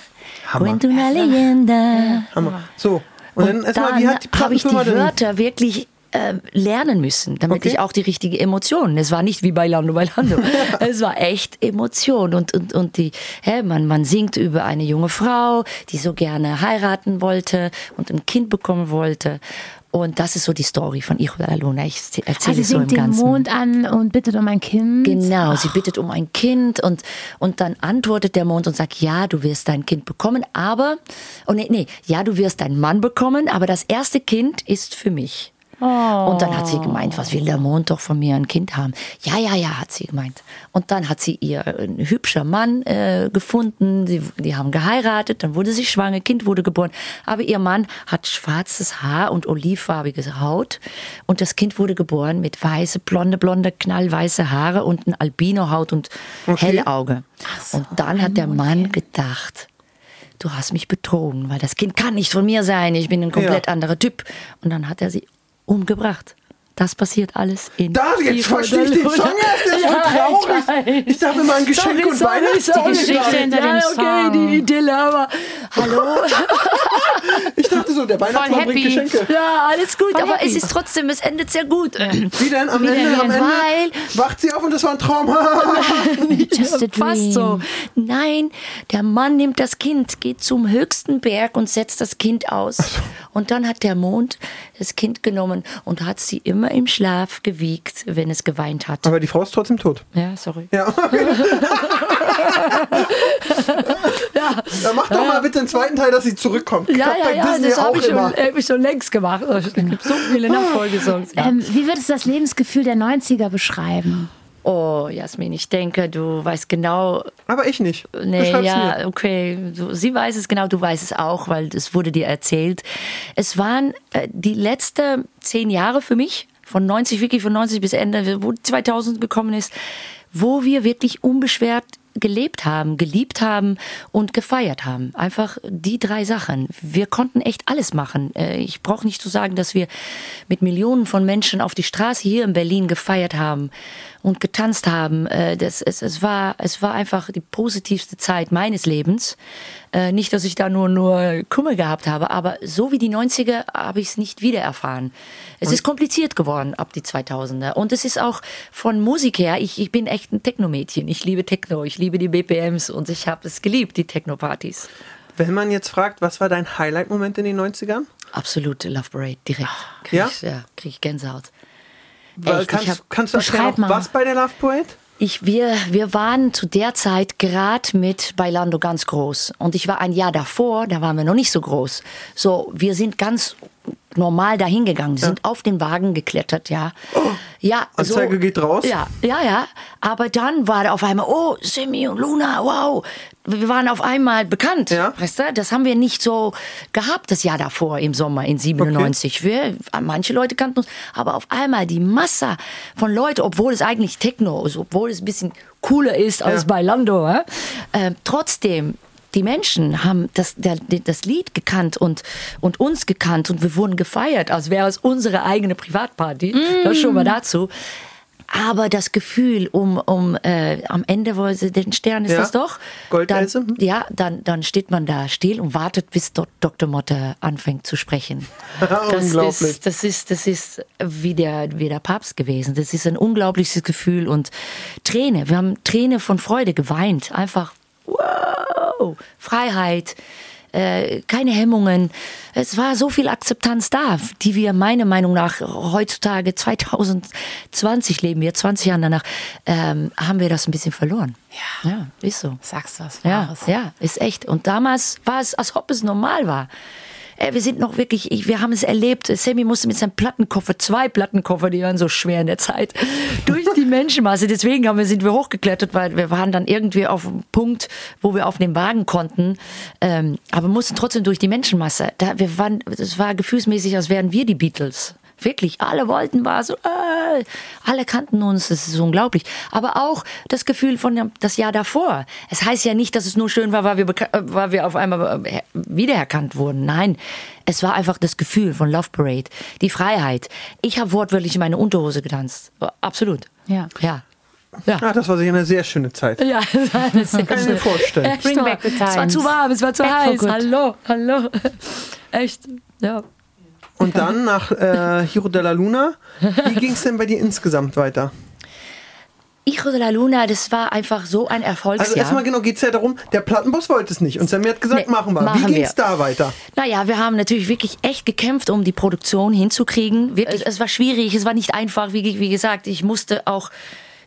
Hammer. Cuento una leyenda. Hammer. So. Und, dann erstmal, wie hat die habe ich die denn? Wörter wirklich äh, lernen müssen, damit Okay. ich auch die richtige Emotion. Es war nicht wie bei Lando bei Lando. es war echt Emotion und und und die, hä, man man singt über eine junge Frau, die so gerne heiraten wollte und ein Kind bekommen wollte. Und das ist so die Story von Hijo de la Luna. Ich erzähle Also es so im den Ganzen. Mond an und bittet um ein Kind. Genau, sie bittet um ein Kind und, und dann antwortet der Mond und sagt, ja, du wirst dein Kind bekommen, aber, oh nee, nee, ja, du wirst deinen Mann bekommen, aber das erste Kind ist für mich. Und dann hat sie gemeint, was will der Mond doch von mir ein Kind haben? Ja, ja, ja, hat sie gemeint. Und dann hat sie ihr ein hübscher Mann äh, gefunden, sie, die haben geheiratet, dann wurde sie schwanger, Kind wurde geboren. Aber ihr Mann hat schwarzes Haar und olivfarbige Haut und das Kind wurde geboren mit weiße, blonde, blonde, knallweiße Haare und ein Albino-Haut und Okay. helle Augen. und dann hat der Mann gedacht, du hast mich betrogen, weil das Kind kann nicht von mir sein, ich bin ein komplett Ja. anderer Typ. Und dann hat er sie umgebracht. Das passiert alles in Da, jetzt verstehe ich de den. Song erst, der ist Ja, traurig. weiß. Ich dachte immer an Geschenk Sorry, und sorry, Weihnachten. sorry. Die Geschichte hinter ja, dem okay, Song. die Idylle, aber hallo. Ich dachte so, der Weihnachtsmann bringt Geschenke. ja, alles gut, Voll aber happy. es ist trotzdem, es endet sehr gut. Wie denn? Am Wie Ende, denn? am Ende Weil wacht sie auf und das war ein Traum. Just a dream. Fast so. Nein, der Mann nimmt das Kind, geht zum höchsten Berg und setzt das Kind aus. Und dann hat der Mond das Kind genommen und hat sie immer im Schlaf gewiegt, wenn es geweint hat. Aber die Frau ist trotzdem tot. Ja, sorry. Ja. ja. Dann mach doch mal bitte den zweiten Teil, dass sie zurückkommt. Ja, Klappt ja, bei ja, Disney das auch habe ich, schon- hab ich schon längst gemacht. Es gibt so viele Nachfolgesongs. Ja. Ähm, wie würdest du das Lebensgefühl der 90er beschreiben? Oh, Jasmin, ich denke, du weißt genau, Aber ich nicht. Nee, Beschreib's ja, mir. okay. Du, sie weiß es genau, du weißt es auch, weil es wurde dir erzählt. Es waren äh, die letzten zehn Jahre für mich, von 90, wirklich von 90 bis Ende, wo 2000 gekommen ist, wo wir wirklich unbeschwert gelebt haben, geliebt haben und gefeiert haben. Einfach die drei Sachen. Wir konnten echt alles machen. Äh, Ich brauche nicht zu sagen, dass wir mit Millionen von Menschen auf die Straße hier in Berlin gefeiert haben und getanzt haben. Äh, Das, es, es, war, es war einfach die positivste Zeit meines Lebens. Äh, Nicht, dass ich da nur, nur Kummer gehabt habe, aber so wie die 90er habe ich es nicht wieder erfahren. Es ist kompliziert geworden ab die 2000er. Und es ist auch von Musik her, ich, ich bin echt ein Techno-Mädchen. Ich liebe Techno, ich liebe die BPMs und ich habe es geliebt, die Techno-Partys. Wenn man jetzt fragt, was war dein Highlight-Moment in den 90ern? Absolut Love Parade, direkt. Krieg Ja? Ich, ja, krieg ich Gänsehaut. Echt, kannst, hab- kannst du erklären, mal. was bei der Love Parade? Ich, wir, wir waren zu der Zeit gerade mit Bailando ganz groß. Und ich war ein Jahr davor, da waren wir noch nicht so groß. So, wir sind ganz normal dahin gegangen, sind auf den Wagen geklettert, ja. Ja, Anzeige geht raus? Ja, ja, ja. Aber dann war da auf einmal, oh, Simi und Luna, wow. Wir waren auf einmal bekannt. Ja. Weißt du? Das haben wir nicht so gehabt das Jahr davor im Sommer in 97. Wir, manche Leute kannten uns, aber auf einmal die Masse von Leuten, obwohl es eigentlich Techno ist, obwohl es ein bisschen cooler ist als Ja. bei Lando, äh, trotzdem die Menschen haben das, der, das Lied gekannt und, und uns gekannt und wir wurden gefeiert, als wäre es unsere eigene Privatparty. Das schon mal dazu. Aber das Gefühl, um, um äh, am Ende wo sie den Stern ist Ja. das doch. Goldelse, Dann, ja, dann, dann steht man da still und wartet, bis dort Dr. Motte anfängt zu sprechen. Das Unglaublich. ist, das ist, das ist wie der, wie der Papst gewesen. Das ist ein unglaubliches Gefühl und Träne. Wir haben Träne von Freude geweint. Einfach, wow, Freiheit, äh, keine Hemmungen. Es war so viel Akzeptanz da, die wir meiner Meinung nach heutzutage 2020 leben wir, 20 Jahre danach, ähm, haben wir das ein bisschen verloren. Ja. Ja, ist so. Sagst du was Ja, Wahres? ja, ist echt. Und damals war es, als ob es normal war. Äh, Wir sind noch wirklich, ich, wir haben es erlebt. Sammy musste mit seinem Plattenkoffer, zwei Plattenkoffer, die waren so schwer in der Zeit, durch die Menschenmasse. Deswegen haben wir, sind wir hochgeklettert, weil wir waren dann irgendwie auf einem Punkt, wo wir auf den Wagen konnten, ähm, aber mussten trotzdem durch die Menschenmasse. Da, wir waren, es war gefühlsmäßig, als wären wir die Beatles. Wirklich, alle wollten war so, äh, alle kannten uns, das ist unglaublich. Aber auch das Gefühl von dem- das Jahr davor. Es heißt ja nicht, dass es nur schön war, weil wir, äh, weil wir auf einmal äh, wiedererkannt wurden. Nein, es war einfach das Gefühl von Love Parade, die Freiheit. Ich habe wortwörtlich in meine Unterhose getanzt. Absolut. Ja. Ja. Ja. Ah, das war sicher eine sehr schöne Zeit. Ja, das war eine sehr Kann ich mir vorstellen. Echt Bring back the Es war times. zu warm, es war zu Back heiß. Hallo, hallo. Echt, ja. Und dann nach äh, Hiro della Luna, wie ging es denn bei dir insgesamt weiter? Hijo de la Luna, das war einfach so ein Also Erfolgsjahr. erstmal genau geht es ja darum, der Plattenboss wollte es nicht und Sammy hat gesagt, Nee, machen wir. machen wie ging es da weiter? Naja, wir haben natürlich wirklich echt gekämpft, um die Produktion hinzukriegen. Wirklich, es war schwierig, es war nicht einfach. Wie, wie gesagt, ich musste auch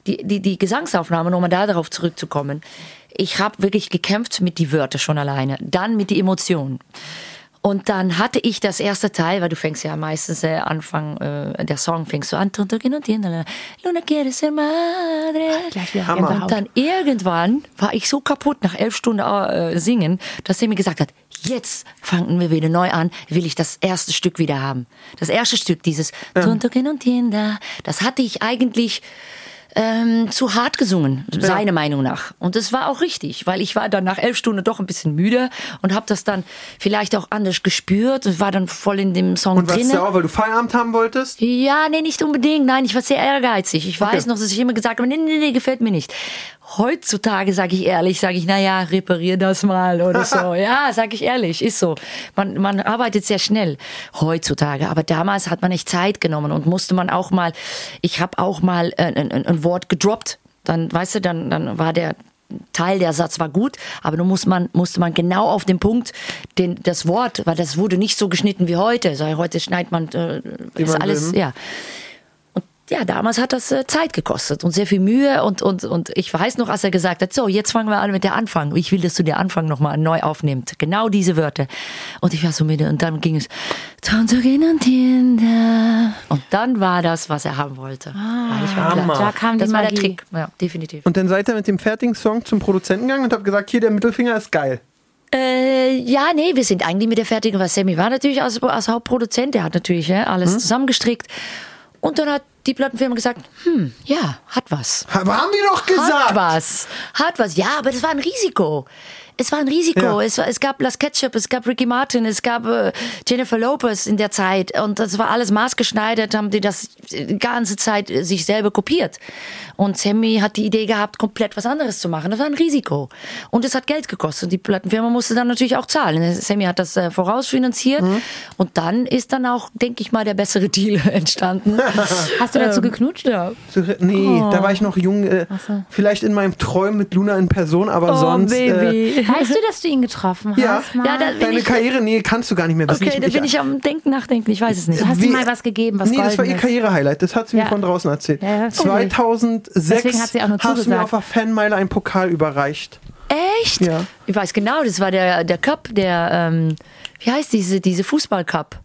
die, die, die Gesangsaufnahme, um mal da darauf zurückzukommen. Ich habe wirklich gekämpft mit die Wörter schon alleine, dann mit die Emotionen. Und dann hatte ich das erste Teil, weil du fängst ja meistens äh, Anfang, äh, der Song fängst du an, Luna quiere ser madre. Gleich wieder Hammer. Gänsehaut. Und dann irgendwann war ich so kaputt nach elf Stunden äh, singen, dass er mir gesagt hat, jetzt fangen wir wieder neu an, will ich das erste Stück wieder haben. Das erste Stück, dieses entienda, das hatte ich eigentlich ähm, zu hart gesungen, seiner Meinung nach. Und das war auch richtig, weil ich war dann nach elf Stunden doch ein bisschen müde und habe das dann vielleicht auch anders gespürt und war dann voll in dem Song Und warst drin. du sauer, weil du Feierabend haben wolltest? Ja, nee, nicht unbedingt. Nein, ich war sehr ehrgeizig. Ich weiß noch, dass ich immer gesagt habe, nee, nee, nee, gefällt mir nicht. Heutzutage sage ich ehrlich, sage ich, na ja, reparier das mal oder so. ja, sage ich ehrlich, ist so. Man, man arbeitet sehr schnell heutzutage, aber damals hat man echt Zeit genommen und musste man auch mal, ich habe auch mal ein, ein, ein Wort gedroppt. Dann, weißt du, dann, dann war der Teil der Satz war gut, aber nun muss man, musste man genau auf den Punkt, den, das Wort, weil das wurde nicht so geschnitten wie heute. So, heute schneidet man, äh, ist alles, ja. Ja, damals hat das äh, Zeit gekostet und sehr viel Mühe und, und, und ich weiß noch, als er gesagt hat, so, jetzt fangen wir an mit der Anfang. Ich will, dass du den Anfang nochmal neu aufnimmst. Genau diese Wörter. Und ich war so müde und dann ging es, und dann war das, was er haben wollte. Ah, ich war Hammer. Da kam die das war der. Trick. Ja, definitiv. Und dann seid ihr mit dem fertigen Song zum Produzenten gegangen und habt gesagt, hier der Mittelfinger ist geil. Äh, ja, nee, wir sind eigentlich mit der fertigen, weil Sammy war natürlich als, als Hauptproduzent, der hat natürlich ja, alles zusammengestrickt. Und dann hat die Plattenfirma gesagt, hm, ja, hat was. Ha- Haben wir doch Hat gesagt. was. Hat was. Ja, aber das war ein Risiko. Es war ein Risiko. Ja. Es, war, es gab Las Ketchup, es gab Ricky Martin, es gab äh, Jennifer Lopez in der Zeit. Und das war alles maßgeschneidert, haben die das die ganze Zeit äh, sich selber kopiert. Und Sammy hat die Idee gehabt, komplett was anderes zu machen. Das war ein Risiko. Und es hat Geld gekostet. Und die Plattenfirma musste dann natürlich auch zahlen. Sammy hat das äh, vorausfinanziert. Mhm. Und dann ist dann auch, denke ich mal, der bessere Deal entstanden. Hast du dazu Ähm, geknutscht? ja. Nee, da war ich noch jung. Äh, Vielleicht in meinem Träumen mit Luna in Person, aber sonst. Äh, Oh, Baby. Weißt du, dass du ihn getroffen hast? Ja. Mal? Ja, deine Karriere, nee, kannst du gar nicht mehr wissen. Okay, da bin ich am Denken, Nachdenken. Ich weiß es nicht. du hast wie- ihm mal was gegeben, was Nee, das war ihr. Karrierehighlight. Das hat sie mir Ja. von draußen erzählt. Ja, ja. 2006 Deswegen hat sie auch nur hast du mir auf der Fanmeile einen Pokal überreicht. Echt? Ja. Ich weiß genau, das war der, der Cup, der, ähm, wie heißt diese, diese Fußball-Cup?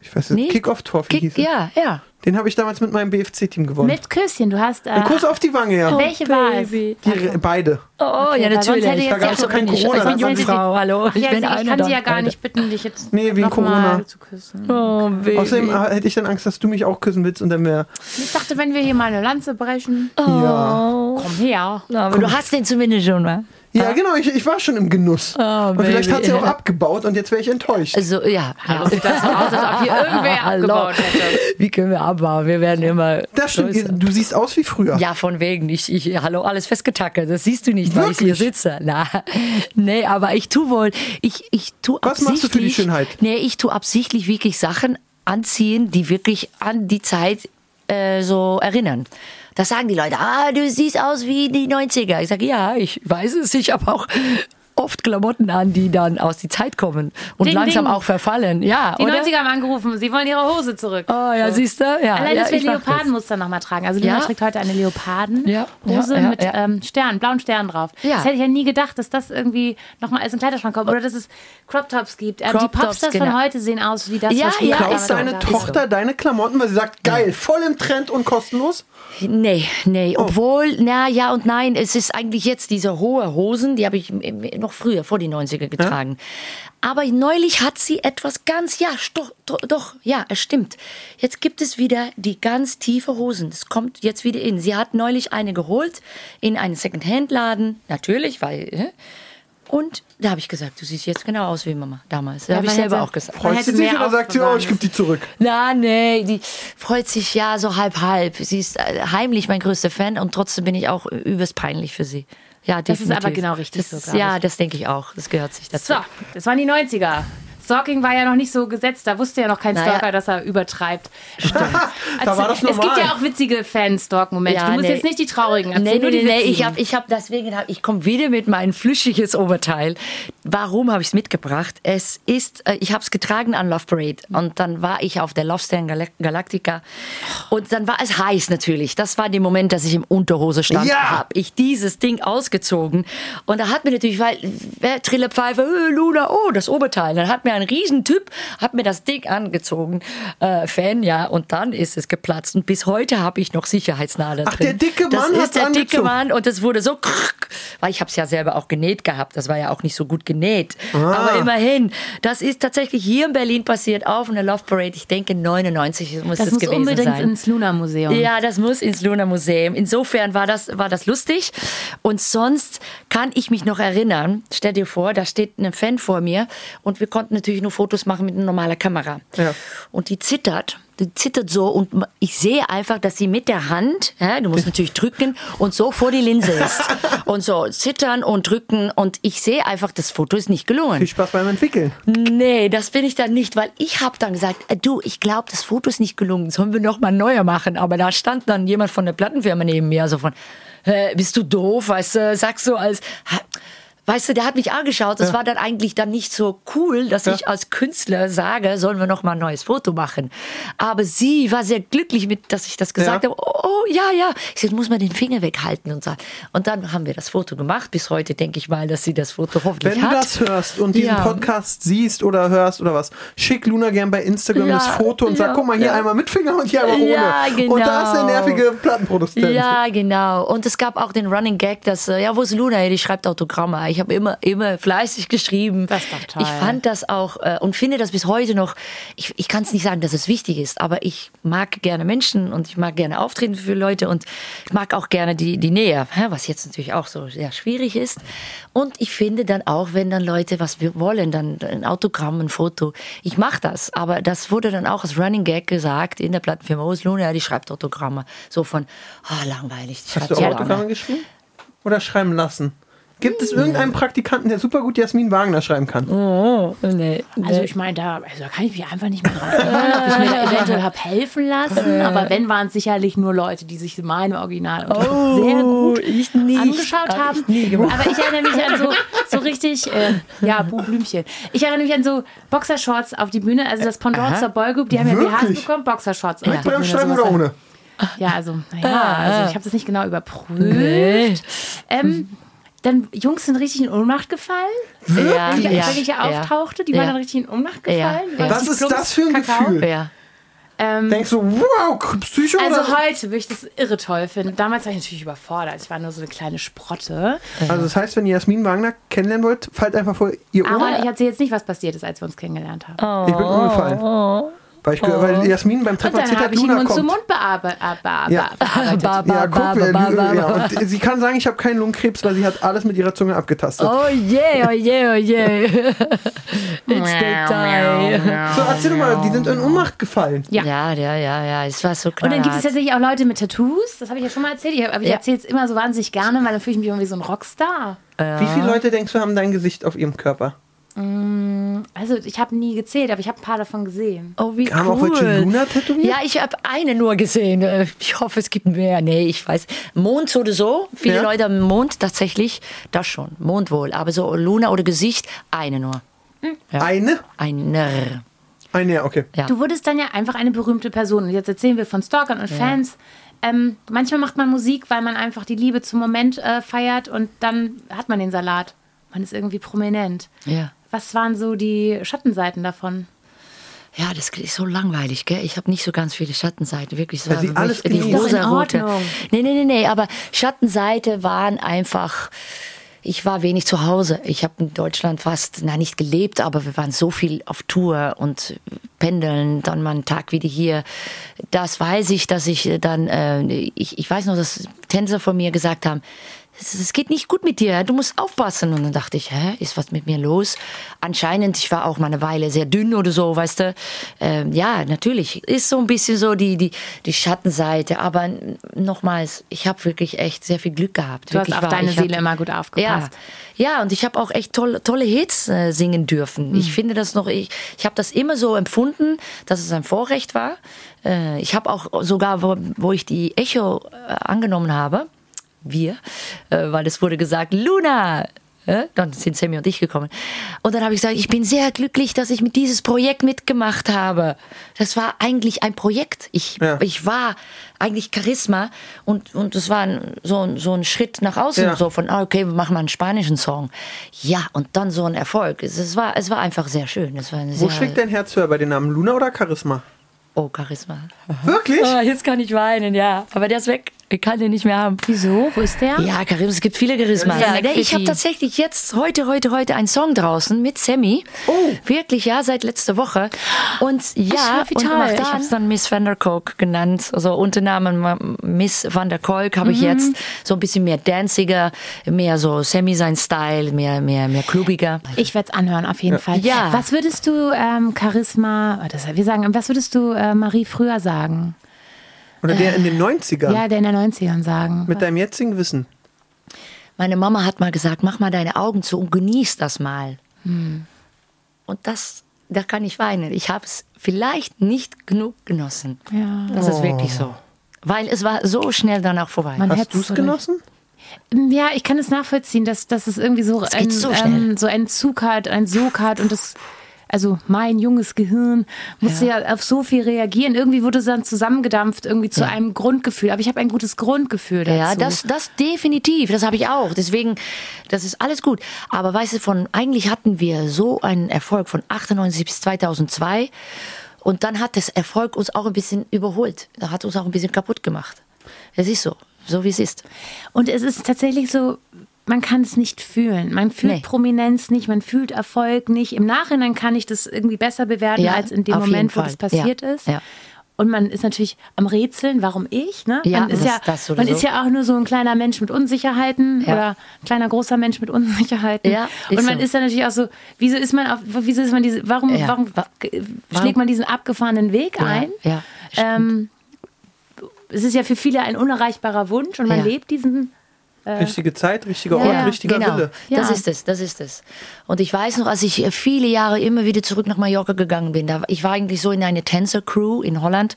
Ich weiß nicht, Nee. Kick-Off-Trophy Kick, hieß es. ja, ja. Den habe ich damals mit meinem BFC-Team gewonnen. Mit Küsschen, du hast. Äh, Ein Kuss auf die Wange, ja. welche war es? Die, beide. Oh, Okay, ja, natürlich. hätte jetzt Da gab's ja- noch kein ich, Corona, ich bin Jungfrau, hallo. Ach ja, bin sie- ich eine kann sie ja gar beiden. nicht bitten, dich jetzt Nee, wegen noch Corona. mal zu küssen. Oh, Baby. Außerdem äh, hätte ich dann Angst, dass du mich auch küssen willst und dann wäre. Ich dachte, wenn wir hier mal eine Lanze brechen, Oh. Ja. komm her. Na, aber du hast den zumindest schon, wa? Ja, genau, ich, ich war schon im Genuss. Oh, und vielleicht hat sie auch abgebaut und jetzt wäre ich enttäuscht. Also, ja. Sieht das so aus, als ob hier irgendwer Hallo. abgebaut hätte. Wie können wir abbauen? Wir werden immer. das stimmt, größer. du siehst aus wie früher. Ja, von wegen. Ich, ich, hallo, alles festgetackert. Das siehst du nicht, weil ich hier Wirklich? sitze. Na, nee, aber ich tu wohl. Ich, ich tu Was machst du für die Schönheit? Nee, ich tu absichtlich wirklich Sachen anziehen, die wirklich an die Zeit äh, so erinnern. Da sagen die Leute, ah, du siehst aus wie die 90er. Ich sage, ja, ich weiß es. Ich habe auch oft Klamotten an, die dann aus die Zeit kommen und Ding, langsam ding. auch verfallen. Ja, Die oder? 90er haben angerufen, sie wollen ihre Hose zurück. Oh ja, siehst du? Ja, Allein, ja, dass wir. Leopardenmuster nochmal tragen. Also Luna Ja. trägt heute eine Leopardenhose Ja, ja, mit ja. Ähm, Stern, blauen Stern drauf. Ja. Das hätte ich ja nie gedacht, dass das irgendwie nochmal als ein Kleiderschrank kommt. Oder dass es Crop Tops gibt. Ähm, die Crop Tops, Popstars genau. von heute sehen aus wie das, Ja, was ja, damals ist Klaut so. deine. Tochter deine Klamotten, weil sie sagt, geil, voll im Trend und kostenlos? Nee, nee. Oh. Obwohl, na ja und nein, es ist eigentlich jetzt diese hohe Hosen, die habe ich im- im- noch früher, vor die 90er getragen. Aber neulich hat sie etwas ganz, ja, doch, doch, doch, ja, es stimmt. Jetzt gibt es wieder die ganz tiefe Hosen. Das kommt jetzt wieder in. Sie hat neulich eine geholt in einen Second-Hand-Laden. Natürlich, weil. äh, Und da habe ich gesagt, du siehst jetzt genau aus wie Mama damals. Da Ja, habe ich selber hätte- auch gesagt. Freut sie sich mehr oder sagt sie, oh, ich gebe die zurück? Na, nee, die freut sich ja so halb halb. Sie ist äh, heimlich mein größter Fan und trotzdem bin ich auch übelst peinlich für sie. Ja, Das ist definitiv. aber genau richtig das, so, Ja, ich. das denke ich auch. Das gehört sich dazu. So, das waren die 90er. Stalking war ja noch nicht so gesetzt, da wusste ja noch kein Naja. Stalker, dass er übertreibt. Da war das Es gibt normal. ja auch witzige Fan-Stalk-Momente. Ja, du musst nee. jetzt nicht die traurigen erzählen, Nee, nur die nee, witzigen. ich habe ich hab deswegen, hab, ich komme wieder mit meinem flüschiges Oberteil. Warum habe ich es mitgebracht? Es ist, äh, ich habe es getragen an Love Parade und dann war ich auf der Love Stand Gal Galactica und dann war es heiß natürlich. Das war der Moment, dass ich im Unterhose stand, Ja! habe ich dieses Ding ausgezogen und da hat mir natürlich, weil Trillepfeife, äh, Luna, oh, das Oberteil. Dann hat mir ein Riesentyp, hat mir das Ding angezogen, äh, Fan, ja, und dann ist es geplatzt und bis heute habe ich noch Sicherheitsnadeln Ach, drin. der dicke das Mann ist hat's der dicke angezogen. Mann und es wurde so, weil ich habe es ja selber auch genäht gehabt. Das war ja auch nicht so gut genäht. Ah. Aber immerhin, das ist tatsächlich hier in Berlin passiert auf einer Love Parade. Ich denke 99 muss das das, muss gewesen unbedingt sein. ins Luna-Museum. Ja, das muss ins Luna Museum. Insofern war das, war das lustig. Und sonst kann ich mich noch erinnern, stell dir vor, da steht ein Fan vor mir und wir konnten natürlich nur Fotos machen mit einer normalen Kamera. Ja. Und die zittert. Die zittert so und ich sehe einfach, dass sie mit der Hand, ja, du musst natürlich drücken und so vor die Linse ist. Und so zittern und drücken und ich sehe einfach, das Foto ist nicht gelungen. Viel Spaß beim Entwickeln. Nee, das bin ich dann nicht, weil ich habe dann gesagt, äh, du, ich glaube, das Foto ist nicht gelungen, sollen wir noch mal neuer machen. Aber da stand dann jemand von der Plattenfirma neben mir, so von, äh, bist du doof, weißt du, sag so als, ha, weißt du, der hat mich angeschaut, das war dann eigentlich dann nicht so cool, dass ich als Künstler sage, sollen wir noch mal ein neues Foto machen. Aber sie war sehr glücklich mit, dass ich das gesagt Ja. habe. Oh, oh, ja, ja. Ich sagte, muss man den Finger weghalten und so. Und dann haben wir das Foto gemacht. Bis heute denke ich mal, dass sie das Foto hoffentlich Wenn du hat. das hörst und diesen Ja. Podcast siehst oder hörst oder was, schick Luna gern bei Instagram Ja, das Foto und ja, sag, guck mal, hier ja. einmal mit Finger und hier einmal ohne. Ja, Und da ist der genau. nervige Plattenproduzent. Ja, genau. Und es gab auch den Running Gag, dass, äh, ja, wo ist Luna? Ja, Die schreibt Autogramme. Ich habe immer, immer fleißig geschrieben. Das ist doch toll. Ich fand das auch äh, und finde das bis heute noch, ich, ich kann es nicht sagen, dass es wichtig ist, aber ich mag gerne Menschen und ich mag gerne auftreten für Leute und ich mag auch gerne die, die Nähe, was jetzt natürlich auch so sehr schwierig ist. Und ich finde dann auch, wenn dann Leute was wir wollen, dann ein Autogramm, ein Foto, ich mache das. Aber das wurde dann auch als Running Gag gesagt in der Plattenfirma, oh, Luna, die schreibt Autogramme. So von, ah, langweilig. Hast du auch lange. Autogramme geschrieben? Oder schreiben lassen? Gibt es irgendeinen Praktikanten, der super gut Jasmin Wagner schreiben kann? Oh, nee. Also ich meine, da, also da kann ich mich einfach nicht mehr dran erinnern, ob ich mir da eventuell habe helfen lassen. Aber wenn, waren es sicherlich nur Leute, die sich meine Original sehr gut ich nicht. angeschaut Hab haben. ich nie. Aber ich erinnere mich an so, so richtig, äh, ja, Blümchen. Ich erinnere mich an so Boxershorts auf die Bühne, also das Pendant Aha. zur Boygroup, die haben ja BHs bekommen, Boxershorts. auf die Beim Schreiben oder ohne? ja, also, naja, also ich habe das nicht genau überprüft. Nee. Ähm, dann Jungs sind richtig in Ohnmacht gefallen. Ja, Die ja, wirklich auftauchte, die waren dann richtig in Ohnmacht gefallen. Was ist das für ein Kakao. Gefühl? Ja. Ähm, Denkst du, wow, Psycho also oder? heute würde ich das irre toll finden. Damals war ich natürlich überfordert. Ich war nur so eine kleine Sprotte. Also das heißt, wenn ihr Jasmin Wagner kennenlernen wollt, fallt einfach vor ihr Aber Ohr. ich erzähle jetzt nicht, was passiert ist, als wir uns kennengelernt haben. Ich bin umgefallen. Weil, ich, gehört- weil Jasmin beim Und Treffen dann erzählt hat, Luna Mund zu kommt. Mund äh, bearbe Ja. bearbeitet. Ja, guck, Ba, Lü- ba, ja, und sie kann sagen, ich habe keinen Lungenkrebs, weil sie hat alles mit ihrer Zunge abgetastet. Oh yeah, oh yeah, oh yeah. It's the time. So, erzähl doch mal, die sind in Ohnmacht gefallen. Ja. Ja, ja, ja, ja, es war so Und dann gibt es tatsächlich auch Leute mit Tattoos. Das habe ich ja schon mal erzählt. Ich, aber ich Ja. erzähle es immer so wahnsinnig gerne, weil dann fühle ich mich irgendwie so ein Rockstar. Wie viele Leute denkst du haben dein Gesicht auf ihrem Körper? Also ich habe nie gezählt, aber ich habe ein paar davon gesehen. Oh, wie Haben cool. auch welche Luna tätowiert? Ja, ich habe eine nur gesehen. Äh, Ich hoffe, es gibt mehr. Nee, ich weiß. Mond oder so. Viele Ja. Leute am Mond tatsächlich. Das schon. Mond wohl. Aber so Luna oder Gesicht, eine nur. Ja. Eine? Eine, ja, okay. Ja. Du wurdest dann ja einfach eine berühmte Person. Und jetzt erzählen wir von Stalkern und Fans. Ähm, manchmal macht man Musik, weil man einfach die Liebe zum Moment äh, feiert und dann hat man den Salat. Man ist irgendwie prominent. Ja. Was waren so die Schattenseiten davon? Ja, das ist so langweilig, gell? Ich habe nicht so ganz viele Schattenseiten, wirklich. Es Weil war sie wirklich alles die rosa-rote. Ordnung. Nee, nee, nee, nee, aber Schattenseite waren einfach. Ich war wenig zu Hause. Ich habe in Deutschland fast, na nicht gelebt, aber wir waren so viel auf Tour und pendeln, dann mal einen Tag wieder hier. Das weiß ich, dass ich dann, äh, ich, ich weiß noch, dass Tänzer von mir gesagt haben, es geht nicht gut mit dir, du musst aufpassen. Und dann dachte ich, hä, ist was mit mir los? Anscheinend, ich war auch mal eine Weile sehr dünn oder so, weißt du. Ähm, ja, natürlich, ist so ein bisschen so die, die, die Schattenseite. Aber nochmals, ich habe wirklich echt sehr viel Glück gehabt. Du hast wirklich auf wahr. deine Ich hab- Seele immer gut aufgepasst. Ja, ja und ich habe auch echt tolle, tolle Hits äh, singen dürfen. Ich finde das noch, ich, ich habe das immer so empfunden, dass es ein Vorrecht war. Äh, ich habe auch sogar, wo, wo ich die Echo äh, angenommen habe, wir, äh, weil es wurde gesagt, Luna, äh, dann sind Sammy und ich gekommen. Und dann habe ich gesagt, ich bin sehr glücklich, dass ich mit dieses Projekt mitgemacht habe. Das war eigentlich ein Projekt. Ich, Ja. ich war eigentlich Charisma und, und es war ein, so, ein, so ein Schritt nach außen, Ja. so von, ah, okay, wir machen mal einen spanischen Song. Ja, und dann so ein Erfolg. Es, es, war, es war einfach sehr schön. Es war eine Wo sehr, schlägt dein Herz höher bei den Namen Luna oder Charisma? Oh, Charisma. Wirklich? Ah, jetzt kann ich weinen, ja. Aber der ist weg. Ich kann den nicht mehr haben. Wieso? Wo ist der? Ja, Charisma, es gibt viele Charisma. Ja, Ja, ich habe tatsächlich jetzt heute, heute, heute einen Song draußen mit Sammy. Oh. Wirklich, ja, seit letzter Woche. Und ja, und toll. ich habe es dann Miss Van der Kolk genannt. Also unter Namen Miss Van der Kolk habe ich Mhm. jetzt so ein bisschen mehr danciger, mehr so Sammy sein Style, mehr, mehr, mehr klubiger. Ich werde es anhören, auf jeden Fall. Ja. Was würdest du ähm, Charisma, oh, das, wir sagen, was würdest du äh, Marie früher sagen? Oder der in den 90ern? Ja, der in den 90ern sagen. Mit deinem jetzigen Wissen. Meine Mama hat mal gesagt, mach mal deine Augen zu und genieß das mal. Hm. Und das, da kann ich weinen. Ich habe es vielleicht nicht genug genossen. Ja. Das ist wirklich so. Weil es war so schnell dann auch vorbei. Man Hast du es genossen? Ja, ich kann es nachvollziehen, dass, dass es irgendwie so, geht ein, so ähm, so einen Zug hat, einen Sog hat und das, also mein junges Gehirn musste ja. auf so viel reagieren. Irgendwie wurde es dann zusammengedampft, irgendwie zu einem Grundgefühl. Aber ich habe ein gutes Grundgefühl dazu. Ja, das, das definitiv, das habe ich auch. Deswegen, das ist alles gut. Aber weißt du, von, eigentlich hatten wir so einen Erfolg von 98 bis 2002 und dann hat das Erfolg uns auch ein bisschen überholt. Da hat uns auch ein bisschen kaputt gemacht. Es ist so, so wie es ist. Und es ist tatsächlich so, man kann es nicht fühlen. Man fühlt Nee. Prominenz nicht, man fühlt Erfolg nicht. Im Nachhinein kann ich das irgendwie besser bewerten, Ja, als in dem Moment, wo Fall. das passiert Ja, ist. ja. Und man ist natürlich am Rätseln, warum ich? Ne? Ja, man, ist ja, das man ist ja auch nur so ein kleiner Mensch mit Unsicherheiten Ja. oder ein kleiner großer Mensch mit Unsicherheiten. Ja, und man so. ist dann natürlich auch so, wieso ist man auf, wieso ist man diese, warum, Ja. warum, Wa- schlägt man diesen abgefahrenen Weg Ja, ein? ja, ähm, es ist ja für viele ein unerreichbarer Wunsch und man Ja. lebt diesen Richtige Zeit, richtiger Ort, ja, richtiger genau. Wille. Das Ja. ist es, das ist es. Und ich weiß noch, als ich viele Jahre immer wieder zurück nach Mallorca gegangen bin, da, ich war eigentlich so in eine Tänzer-Crew in Holland.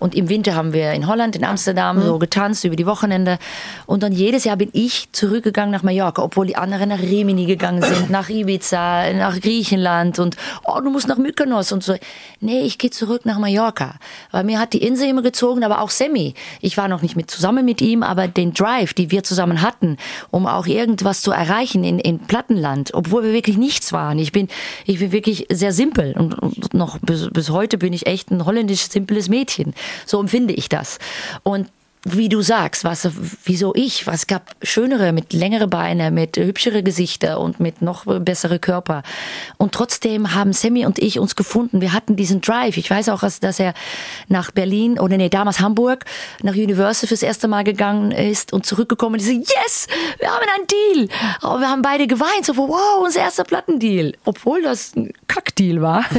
Und im Winter haben wir in Holland, in Amsterdam so getanzt über die Wochenende. Und dann jedes Jahr bin ich zurückgegangen nach Mallorca, obwohl die anderen nach Rimini gegangen sind, nach Ibiza, nach Griechenland und oh, du musst nach Mykonos und so. Nee, ich gehe zurück nach Mallorca. Weil mir hat die Insel immer gezogen, aber auch Sammy. Ich war noch nicht mit zusammen mit ihm, aber den Drive, die wir zusammen hatten, um auch irgendwas zu erreichen in, in Plattenland, obwohl wir wirklich nichts waren. Ich bin, ich bin wirklich sehr simpel und, und noch bis, bis heute bin ich echt ein holländisch simples Mädchen. So empfinde ich das. Und wie du sagst, was, wieso ich? Was gab schönere, mit längere Beine, mit hübschere Gesichter und mit noch bessere Körper. Und trotzdem haben Sammy und ich uns gefunden. Wir hatten diesen Drive. Ich weiß auch, dass, er nach Berlin oder nee, damals Hamburg, nach Universal fürs erste Mal gegangen ist und zurückgekommen ist. Yes, wir haben einen Deal. Aber wir haben beide geweint. So, wow, unser erster Plattendeal. Obwohl das ein Kackdeal war.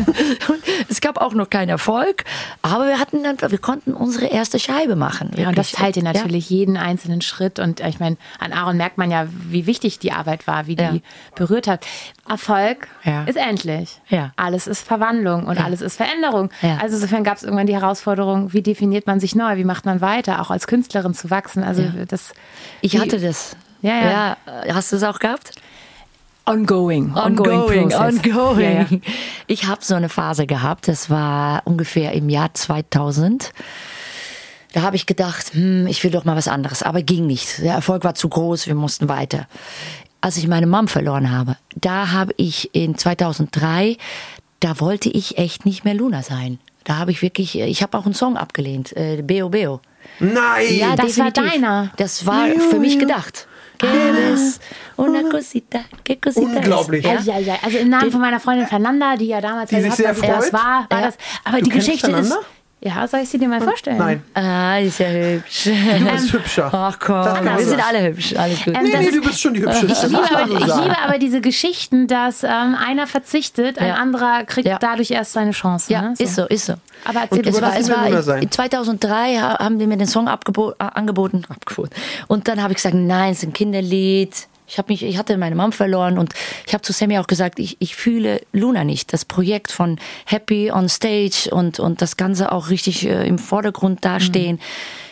Es gab auch noch keinen Erfolg. Aber wir hatten dann, wir konnten unsere erste Scheibe machen. Ja, und das Wirklich. teilt ihr Ja. natürlich jeden einzelnen Schritt. Und ich meine, an Aaron merkt man ja, wie wichtig die Arbeit war, wie Ja. die berührt hat. Erfolg Ja. ist endlich. Alles ist Verwandlung und alles ist Veränderung. Also insofern gab es irgendwann die Herausforderung, wie definiert man sich neu, wie macht man weiter, auch als Künstlerin zu wachsen. Also das Ich hatte das. Ja, ja. Hast du es auch gehabt? ongoing, Ongoing, process. ongoing. Ja, ja. Ich habe so eine Phase gehabt, das war ungefähr im Jahr 2000. Da habe ich gedacht, hm, ich will doch mal was anderes, aber ging nicht. Der Erfolg war zu groß, wir mussten weiter. Als ich meine Mom verloren habe, da habe ich in 2003, da wollte ich echt nicht mehr Luna sein. Da habe ich wirklich, ich habe auch einen Song abgelehnt, äh, Beo Beo. Nein! Ja, Das war definitiv. deiner. Das war für mich gedacht. Quieres una cosita, que cosita es. Unglaublich. Ja? Ja, ja, also im Namen von meiner Freundin Fernanda, die ja damals Die sich hat, sehr dass das freut? war, war Ja. das. Aber Du die Geschichte ist. Ja, soll ich sie dir mal vorstellen? Nein. Ah, die ist ja hübsch. Du bist hübscher. Ach komm, wir sind alle hübsch. Alles gut. Ähm, Nee, nee, du bist schon die hübscheste. Ich liebe, aber, so ich liebe aber diese Geschichten, dass ähm, einer verzichtet, ein Ja. anderer kriegt Ja. dadurch erst seine Chance. ja, ne? ist so, ist so. Aber erzähl Es war, es immer war sein. in 2003 ha- haben die mir den Song abgebo angeboten, abgeboten. Und dann habe ich gesagt, nein, es ist ein Kinderlied. Ich, hab mich, ich hatte meine Mom verloren und ich habe zu Sammy auch gesagt, ich, ich fühle Luna nicht. Das Projekt von Happy on Stage und, und das Ganze auch richtig äh, im Vordergrund dastehen.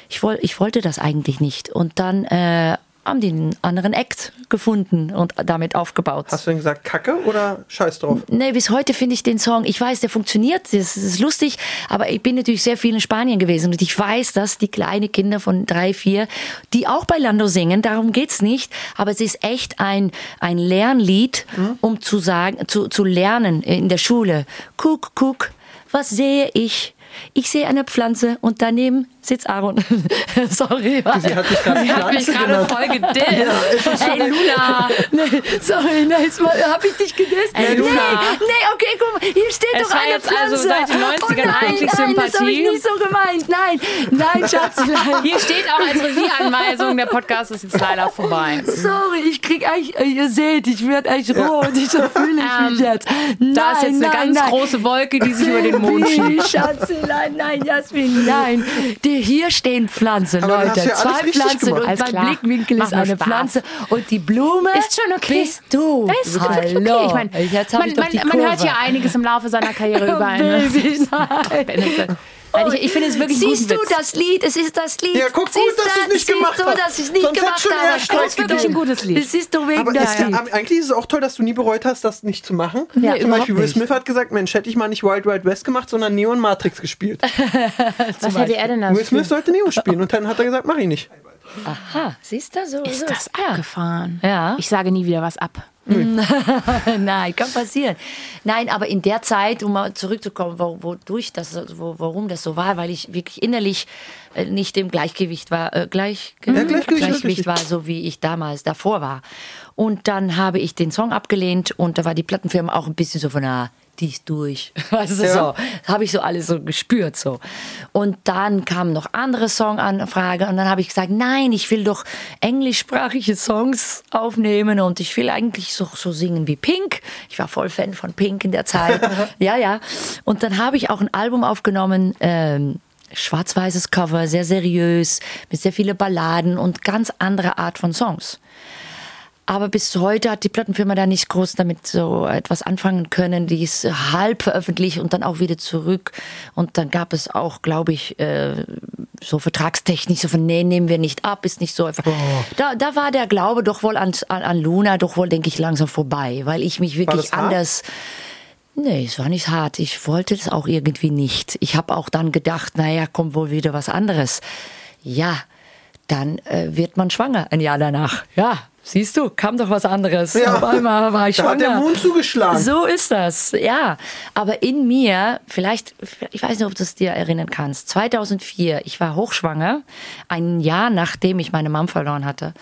Ich, woll, ich wollte das eigentlich nicht. Und dann äh, haben die einen anderen Act gefunden und damit aufgebaut. Hast du denn gesagt Kacke oder Scheiß drauf? Nee, bis heute finde ich den Song, ich weiß, der funktioniert, das ist lustig, aber ich bin natürlich sehr viel in Spanien gewesen und ich weiß, dass die kleinen Kinder von drei, vier, die auch bei Lando singen, darum geht's nicht, aber es ist echt ein, ein Lernlied, um zu sagen, zu, zu lernen in der Schule. Guck, guck, was sehe ich? Ich sehe eine Pflanze und daneben sitzt Aaron. Sorry. Sie hat dich gerade Pflanze genannt. voll gedisst. Ey, Luna. Nee, sorry, nein, jetzt mal- hab ich dich gedisst? Ey, nee, Luna. nee, okay, guck mal, hier steht Es doch war eine jetzt also Pflanze. seit den 90ern oh nein, eigentlich nein, das habe ich Sympathie. nicht so gemeint. Nein, nein, Schatz. Hier steht auch als Regieanweisung, der Podcast ist jetzt leider vorbei. Sorry, ich krieg eigentlich, ihr seht, ich werde eigentlich rot. Ich so fühle ich mich Ähm, jetzt. Nein, Da ist jetzt eine nein, ganz nein. große Wolke, die sich über den Mond schiebt. Schatzelein, nein, Jasmin, nein. Die, hier stehen Pflanzen, Aber Leute. ja Zwei Pflanzen und mein klar. Blickwinkel ist eine Spaß. Pflanze. Und die Blume Ist schon okay. bist du. Das ist wirklich okay. Hallo. Ich meine, man, ich doch man, die man hört ja einiges im Laufe seiner Karriere überall. Ne? Also ich, ich finde es wirklich Siehst guten du Witz. das Lied? Es ist das Lied. Ja, guck, gut, Siehst dass du es nicht siehst gemacht du, hast. dass ich es nicht Sonst gemacht habe. Das ist wirklich ein gutes Lied. Es ist doch wegen Aber ist ja, eigentlich ist es auch toll, dass du nie bereut hast, das nicht zu machen. Ja, Zum Beispiel Will. Smith hat gesagt, Mensch, hätte ich mal nicht Wild Wild West gemacht, sondern Neo und Matrix gespielt. Was hätte er denn da? Will Smith sollte Neo spielen und dann hat er gesagt, mach ich nicht. Aha, siehst du so? Ist so das abgefahren? Ja. Ich sage nie wieder was ab. Nein, kann passieren. Nein, aber in der Zeit, um mal zurückzukommen, wo, wodurch das, wo, warum das so war, weil ich wirklich innerlich äh, nicht im Gleichgewicht war, äh, gleich, Ja, Gleichgewicht, Gleichgewicht war, so wie ich damals davor war. Und dann habe ich den Song abgelehnt und da war die Plattenfirma auch ein bisschen so von, ah, ist durch. Weißt du, Ja. so. Habe ich so alles so gespürt, so. Und dann kamen noch andere Songanfragen und dann habe ich gesagt, nein, ich will doch englischsprachige Songs aufnehmen und ich will eigentlich so, so singen wie Pink. Ich war voll Fan von Pink in der Zeit. ja, ja. Und dann habe ich auch ein Album aufgenommen, ähm, schwarz-weißes Cover, sehr seriös, mit sehr vielen Balladen und ganz andere Art von Songs. Aber bis heute hat die Plattenfirma da nicht groß damit so etwas anfangen können. Die ist halb veröffentlicht und dann auch wieder zurück. Und dann gab es auch, glaube ich, äh, so vertragstechnisch so von, nee, nehmen wir nicht ab, ist nicht so einfach. Da, da war der Glaube doch wohl an, an, an Luna doch wohl, denke ich, langsam vorbei, weil ich mich wirklich anders... Nee, es war nicht hart. Ich wollte das auch irgendwie nicht. Ich habe auch dann gedacht, naja, kommt wohl wieder was anderes. Ja, dann äh, wird man schwanger ein Jahr danach. Ja, siehst du, kam doch was anderes. Ja. Auf einmal war ich Da schwanger. hat der Mond zugeschlagen. So ist das, ja. Aber in mir, vielleicht, ich weiß nicht, ob du es dir erinnern kannst, 2004, ich war hochschwanger, ein Jahr nachdem ich meine Mom verloren hatte.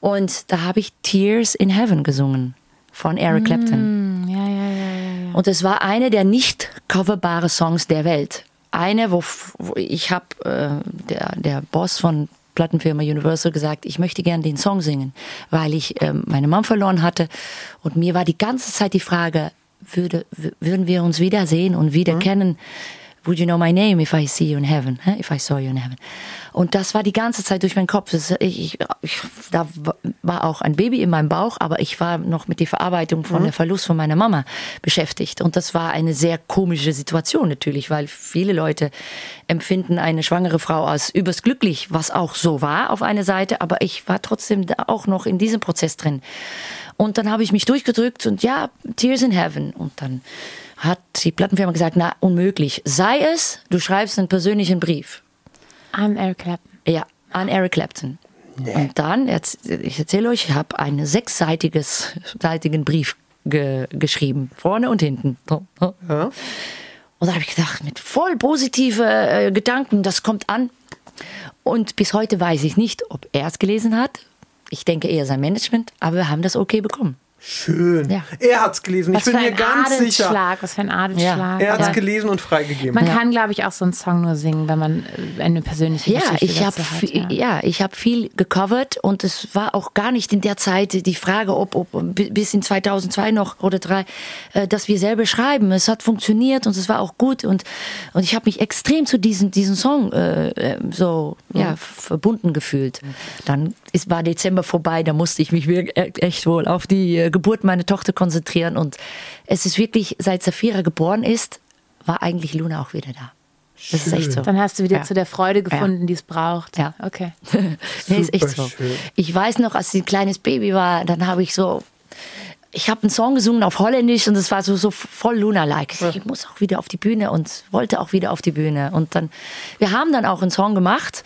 Und da habe ich Tears in Heaven gesungen von Eric Clapton. Ja, ja, ja, ja. Und es war eine der nicht coverbare Songs der Welt. Eine, wo, wo ich habe äh, der, der Boss von Plattenfirma Universal gesagt, ich möchte gern den Song singen, weil ich ähm, meine Mom verloren hatte. Und mir war die ganze Zeit die Frage, würde, würden wir uns wiedersehen und wieder kennen? Would you know my name if I see you in heaven? If I saw you in heaven. Und das war die ganze Zeit durch meinen Kopf. Das, ich, ich, da war auch ein Baby in meinem Bauch, aber ich war noch mit der Verarbeitung von der Verlust von meiner Mama beschäftigt. Und das war eine sehr komische Situation natürlich, weil viele Leute empfinden eine schwangere Frau als übers glücklich, was auch so war auf einer Seite, aber ich war trotzdem da auch noch in diesem Prozess drin. Und dann habe ich mich durchgedrückt und ja, Tears in Heaven. Und dann hat die Plattenfirma gesagt, na, unmöglich. Sei es, du schreibst einen persönlichen Brief. An Eric Clapton. Ja, an Eric Clapton. Und dann, ich erzähle euch, ich habe einen sechsseitiges, seitigen Brief ge geschrieben, vorne und hinten. Ja. Und da habe ich gedacht, mit voll positive äh, Gedanken, das kommt an. Und bis heute weiß ich nicht, ob er es gelesen hat. Ich denke eher sein Management, aber wir haben das okay bekommen. Schön. Ja. Er hat's gelesen. Was ich bin mir ganz sicher. Was für ein Adelsschlag. Er hat's Ja. gelesen und freigegeben. Man kann, glaube ich, auch so einen Song nur singen, wenn man äh, eine persönliche Ja, Geschichte ich habe dazu hat. ja. ja, ich habe viel gecovert und es war auch gar nicht in der Zeit die Frage, ob, ob bi- bis in 2002 noch oder drei, äh, dass wir selber schreiben. Es hat funktioniert und es war auch gut und und ich habe mich extrem zu diesem diesen Song äh, äh, so ja verbunden gefühlt. Dann ist, war Dezember vorbei, da musste ich mich wirklich e- echt wohl auf die äh, Geburt meiner Tochter konzentrieren und es ist wirklich seit Safira geboren ist, war eigentlich Luna auch wieder da. Das ist echt so. Dann hast du wieder Ja. zu der Freude gefunden, die es braucht. Ja. Okay. nee, ist echt so. Superschön. Ich weiß noch, als ich ein kleines Baby war, dann habe ich so, ich habe einen Song gesungen auf Holländisch und es war so, so voll Luna-like. Ich muss auch wieder auf die Bühne und wollte auch wieder auf die Bühne. Und dann, wir haben dann auch einen Song gemacht.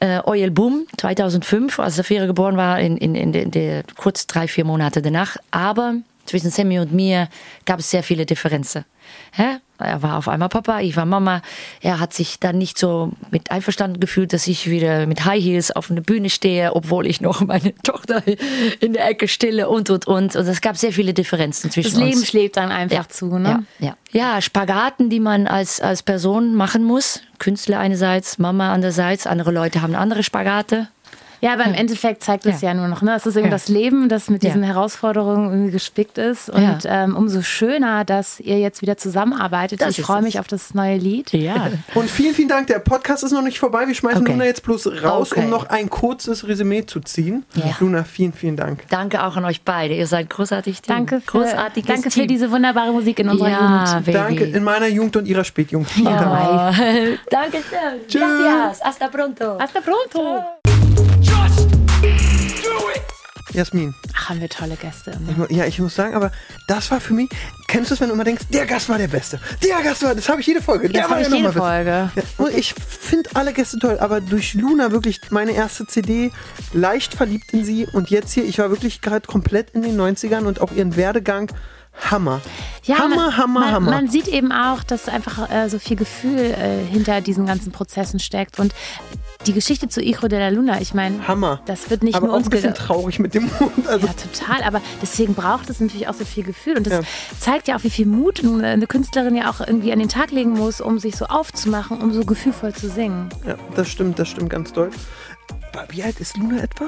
Äh, Oil Boom 2005, als Safira geboren war, in, in, in, in der kurz drei, vier Monate danach. Aber zwischen Sammy und mir gab es sehr viele Differenzen. Hä? Er war auf einmal Papa, ich war Mama. Er hat sich dann nicht so mit einverstanden gefühlt, dass ich wieder mit High Heels auf einer Bühne stehe, obwohl ich noch meine Tochter in der Ecke stille und und und. Und es gab sehr viele Differenzen zwischen Das Leben uns. schlägt dann einfach Ja, zu, ne? ja, ja. ja, Spagaten, die man als, als Person machen muss. Künstler einerseits, Mama andererseits. Andere Leute haben andere Spagate. Ja, aber im Endeffekt zeigt es Ja. ja. nur noch, ne? Es ist irgendwie Ja. das Leben, das mit Ja. diesen Herausforderungen irgendwie gespickt ist. Und Ja. ähm, umso schöner, dass ihr jetzt wieder zusammenarbeitet. Das ich freue mich auf das neue Lied. Ja. Und vielen, vielen Dank. Der Podcast ist noch nicht vorbei. Wir schmeißen Okay. Luna jetzt bloß raus, Okay. um noch ein kurzes Resümee zu ziehen. Ja. Luna, vielen, vielen Dank. Danke auch an euch beide. Ihr seid großartig Team. Danke für, Großartiges danke für Team. diese wunderbare Musik in unserer ja, Jugend. Baby. Danke in meiner Jugend und ihrer Spätjugend. Oh. Danke schön. Tschüss. Gracias. Hasta pronto. Hasta pronto. Just Jasmin. Ach, haben wir tolle Gäste immer. Ich Ja, ich muss sagen, aber das war für mich. Kennst du es, wenn du immer denkst, der Gast war der Beste? Der Gast war, das habe ich jede Folge. Der Das war ich jede. Folge. Ja, und ich finde alle Gäste toll, aber durch Luna wirklich meine erste CD, leicht verliebt in sie und jetzt hier, ich war wirklich gerade komplett in den 90ern und auch ihren Werdegang, Hammer. Ja, Hammer, man, Hammer, man, Hammer. Man sieht eben auch, dass einfach äh, so viel Gefühl äh, hinter diesen ganzen Prozessen steckt. Und die Geschichte zu Hijo de la Luna, ich meine, Hammer. das wird nicht aber nur auch uns ein bisschen traurig mit dem Mund. Also, Ja, total. Aber deswegen braucht es natürlich auch so viel Gefühl. Und das Ja. zeigt ja auch, wie viel Mut eine Künstlerin ja auch irgendwie an den Tag legen muss, um sich so aufzumachen, um so gefühlvoll zu singen. ja, das stimmt, das stimmt ganz doll. Wie alt ist Luna etwa?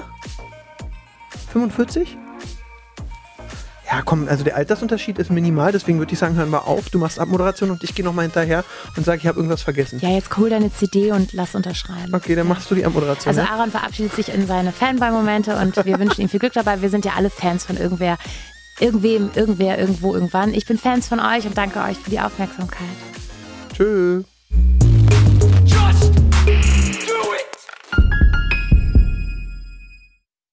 45? Ja, komm, also der Altersunterschied ist minimal, deswegen würde ich sagen, hören wir auf. Du machst Abmoderation und ich gehe nochmal hinterher und sage, ich habe irgendwas vergessen. Ja, jetzt hol deine CD und lass unterschreiben. Okay, dann machst du die Abmoderation. Also ne? Aaron verabschiedet sich in seine Fanboy-Momente und wir wünschen ihm viel Glück dabei. Wir sind ja alle Fans von irgendwer, irgendwem, irgendwer, irgendwo, irgendwann. Ich bin Fans von euch und danke euch für die Aufmerksamkeit. Tschüss.